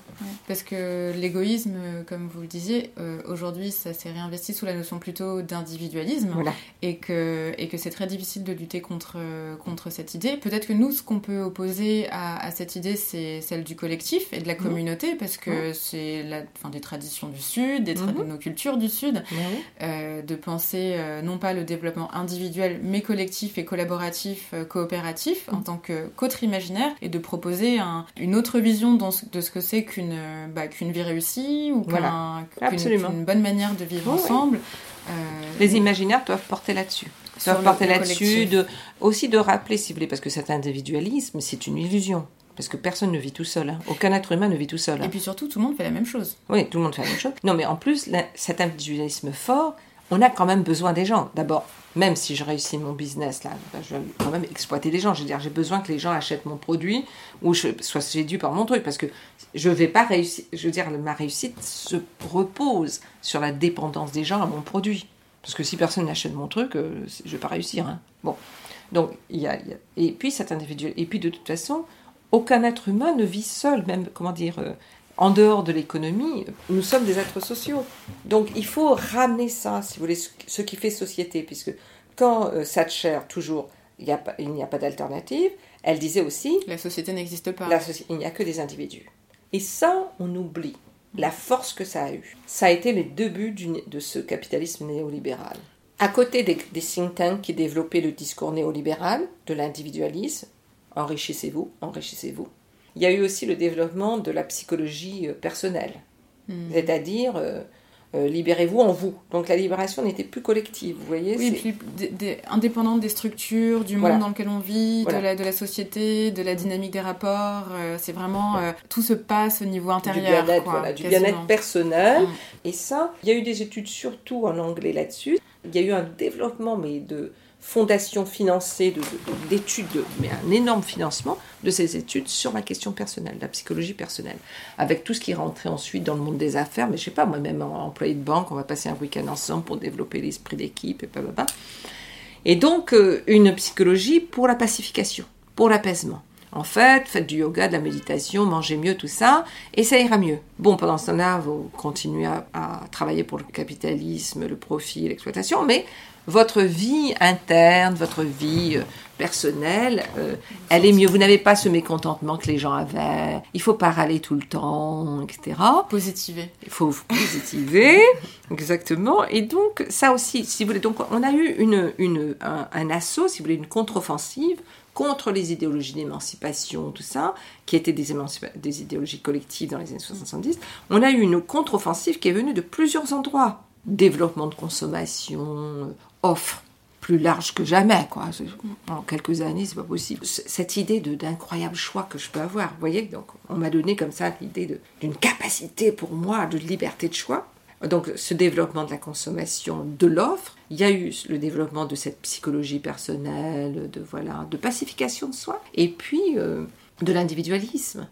Parce que l'égoïsme, comme vous le disiez, euh, aujourd'hui, ça s'est réinvesti sous la notion plutôt d'individualisme. Et que, et que c'est très difficile de lutter contre, contre cette idée. Peut-être que nous, ce qu'on peut opposer à, cette idée, c'est celle du collectif et de la communauté, parce que c'est la, enfin, des traditions du Sud, des de nos cultures du Sud, euh, de penser euh, non pas le développement individuel, mais collectif et collaboratif, coopératif, en tant qu'autre imaginaire, et de proposer une autre vision de ce que c'est qu'une bah, qu'une vie réussie ou qu'une bonne manière de vivre ensemble. Euh, les imaginaires doivent porter là-dessus. Doivent porter là-dessus, de, aussi de rappeler, si vous voulez, parce que cet individualisme, c'est une illusion. Parce que personne ne vit tout seul. Hein. Aucun être humain ne vit tout seul. Et puis surtout, tout le monde fait la même chose. Oui, tout le monde fait la même chose. Non, mais en plus, cet individualisme fort, on a quand même besoin des gens. D'abord, même si je réussis mon business, là, ben, je vais quand même exploiter les gens. Je veux dire, j'ai besoin que les gens achètent mon produit ou je sois séduit par mon truc parce que je vais pas réussir. Je veux dire, ma réussite se repose sur la dépendance des gens à mon produit. Parce que si personne n'achète mon truc, euh, je vais pas réussir. Hein. Bon. Donc, y, a, Et puis, cet individu. Et puis, de toute façon, aucun être humain ne vit seul, même, comment dire, euh, en dehors de l'économie, nous sommes des êtres sociaux. Donc il faut ramener ça, si vous voulez, ce qui fait société, puisque quand euh, Thatcher, toujours, il n'y a pas d'alternative, elle disait aussi... La société n'existe pas. il n'y a que des individus. Et ça, on oublie la force que ça a eu. Ça a été les débuts de ce capitalisme néolibéral. À côté des, des think tanks qui développaient le discours néolibéral, de l'individualisme, enrichissez-vous, enrichissez-vous, il y a eu aussi le développement de la psychologie euh, personnelle, hmm. c'est-à-dire euh, euh, libérez-vous en vous. Donc la libération n'était plus collective, vous voyez Oui, puis indépendante des structures, du monde dans lequel on vit, de, la, de, la, société, de la dynamique des rapports. c'est vraiment tout se passe au niveau intérieur. Du bien-être, voilà, du bien-être personnel. Hmm. Et ça, il y a eu des études surtout en anglais là-dessus. Il y a eu un développement, mais de fondation financée d'études, mais un énorme financement de ces études sur la question personnelle, la psychologie personnelle, avec tout ce qui est rentré ensuite dans le monde des affaires, mais je sais pas, moi-même employé de banque, on va passer un week-end ensemble pour développer l'esprit d'équipe et blablabla. Et donc, euh, une psychologie pour la pacification, pour l'apaisement. En fait, faites du yoga, de la méditation, mangez mieux, tout ça, et ça ira mieux. Bon, pendant ce temps-là, vous continuez à travailler pour le capitalisme, le profit, l'exploitation, mais votre vie interne, votre vie euh, personnelle, euh, elle est mieux. Vous n'avez pas ce mécontentement que les gens avaient. Il faut pas râler tout le temps, etc. Positiver. Il faut positiver, exactement. Et donc, ça aussi, si vous voulez, donc on a eu une, une, un, un assaut, si vous voulez, une contre-offensive contre les idéologies d'émancipation, tout ça, qui étaient des, des idéologies collectives dans les années 70. On a eu une contre-offensive qui est venue de plusieurs endroits développement de consommation, offre plus large que jamais, quoi. En quelques années, c'est pas possible. Cette idée d'incroyable choix que je peux avoir, vous voyez, donc on m'a donné comme ça l'idée d'une capacité pour moi de liberté de choix. Donc ce développement de la consommation, de l'offre, il y a eu le développement de cette psychologie personnelle, de voilà, de pacification de soi, et puis euh, de l'individualisme.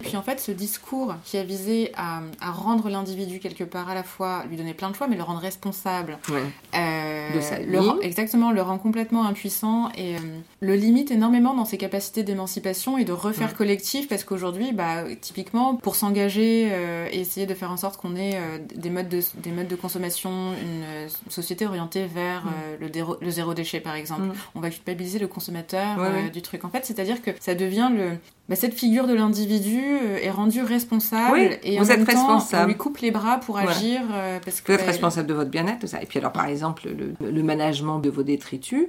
Et puis en fait, ce discours qui a visé à, à rendre l'individu quelque part à la fois, lui donner plein de choix, mais le rendre responsable. Ouais. Euh, De sa le rend- exactement, le rend complètement impuissant et euh, le limite énormément dans ses capacités d'émancipation et de refaire Ouais. collectif parce qu'aujourd'hui, bah, typiquement, pour s'engager euh, et essayer de faire en sorte qu'on ait des, modes de, des modes de consommation, une société orientée vers Mm. le, déro- le zéro déchet par exemple, Mm. on va culpabiliser le consommateur du truc. En fait, c'est-à-dire que ça devient le. Bah, cette figure de l'individu euh, est rendue responsable Oui, et vous en êtes même temps, on lui coupe les bras pour Voilà. agir euh, parce que Vous êtes bah, responsable de votre bien-être, tout ça. Et puis alors, par exemple, le, le management de vos détritus.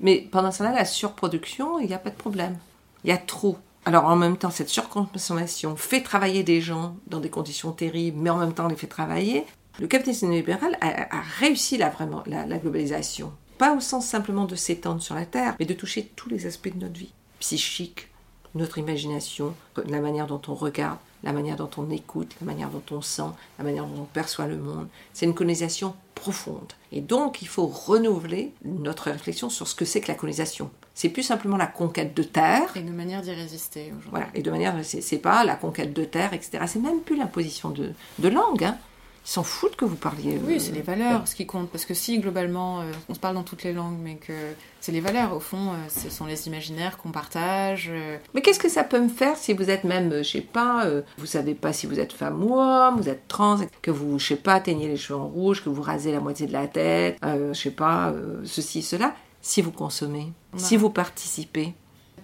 Mais pendant ce temps-là, la surproduction, il n'y a pas de problème. Il y a trop. Alors en même temps, cette surconsommation fait travailler des gens dans des conditions terribles, mais en même temps, on les fait travailler. Le capitalisme libéral a, a réussi là, vraiment la, la globalisation. Pas au sens simplement de s'étendre sur la Terre, mais de toucher tous les aspects de notre vie. Psychique, notre imagination, la manière dont on regarde, la manière dont on écoute, la manière dont on sent, la manière dont on perçoit le monde. C'est une colonisation profonde. Et donc, il faut renouveler notre réflexion sur ce que c'est que la colonisation. C'est plus simplement la conquête de terre. et de manière d'y résister aujourd'hui. Voilà. Et de manière, c'est pas la conquête de terre, etc. C'est même plus l'imposition de, de langue. Hein. Ils s'en foutent que vous parliez. Oui, euh, c'est les valeurs ce qui compte. Parce que si globalement, euh, on se parle dans toutes les langues, mais que c'est les valeurs, au fond, euh, ce sont les imaginaires qu'on partage. Mais qu'est-ce que ça peut me faire si vous êtes même, je sais pas, vous savez pas si vous êtes femme ou homme, vous êtes trans, que vous, je sais pas, teignez les cheveux en rouge, que vous rasez la moitié de la tête, euh, je sais pas, euh, ceci, cela. Si vous consommez, Ouais. si vous participez,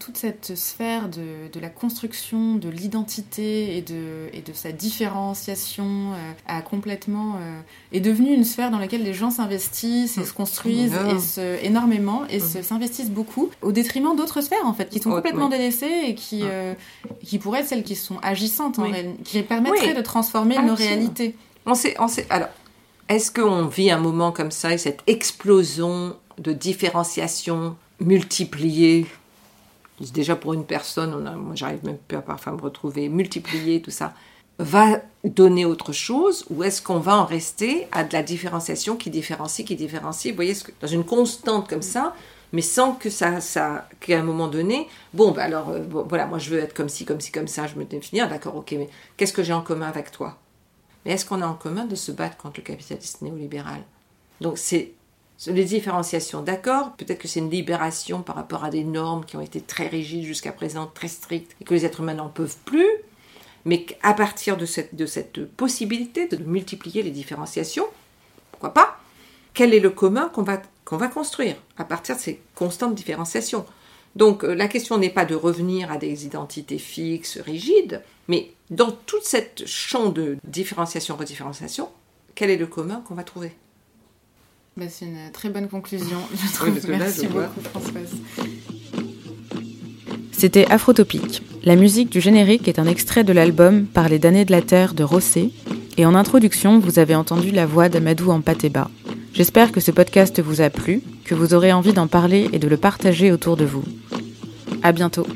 toute cette sphère de, de la construction de l'identité et de, et de sa différenciation euh, a complètement euh, est devenue une sphère dans laquelle les gens s'investissent et Mm. se construisent et se, énormément et Mm. se- s'investissent beaucoup au détriment d'autres sphères en fait qui sont complètement délaissées et qui Ouais. euh, qui pourraient être celles qui sont agissantes en réel- qui permettraient Oui. de transformer nos réalités. on sait, on sait. Alors, est-ce qu'on vit un moment comme ça et cette explosion de différenciation multipliée Déjà pour une personne, moi j'arrive même plus à parfois me retrouver, multiplier tout ça, va donner autre chose ou est-ce qu'on va en rester à de la différenciation qui différencie, qui différencie? Vous voyez, dans une constante comme ça, mais sans que ça, ça qu'à un moment donné, bon, bah alors, euh, voilà, moi je veux être comme ci, comme ci, comme ça, je me définis, ah, d'accord, ok, mais qu'est-ce que j'ai en commun avec toi? Mais est-ce qu'on a en commun de se battre contre le capitalisme néolibéral? Donc c'est les différenciations, d'accord, peut-être que c'est une libération par rapport à des normes qui ont été très rigides jusqu'à présent, très strictes, et que les êtres humains n'en peuvent plus, mais qu'à partir de cette, de cette possibilité de multiplier les différenciations, pourquoi pas, quel est le commun qu'on va, qu'on va construire à partir de ces constantes différenciations? Donc euh, la question n'est pas de revenir à des identités fixes, rigides, mais dans toute cette champ de différenciation-redifférenciation, quel est le commun qu'on va trouver? Bah, c'est une très bonne conclusion, je Oui, trouve. parce que là, Merci je vois. beaucoup, Françoise. C'était Afrotopique. La musique du générique est un extrait de l'album Par les damnés de la terre de Rossé. Et en introduction, vous avez entendu la voix d'Amadou en Pateba. J'espère que ce podcast vous a plu, que vous aurez envie d'en parler et de le partager autour de vous. À bientôt.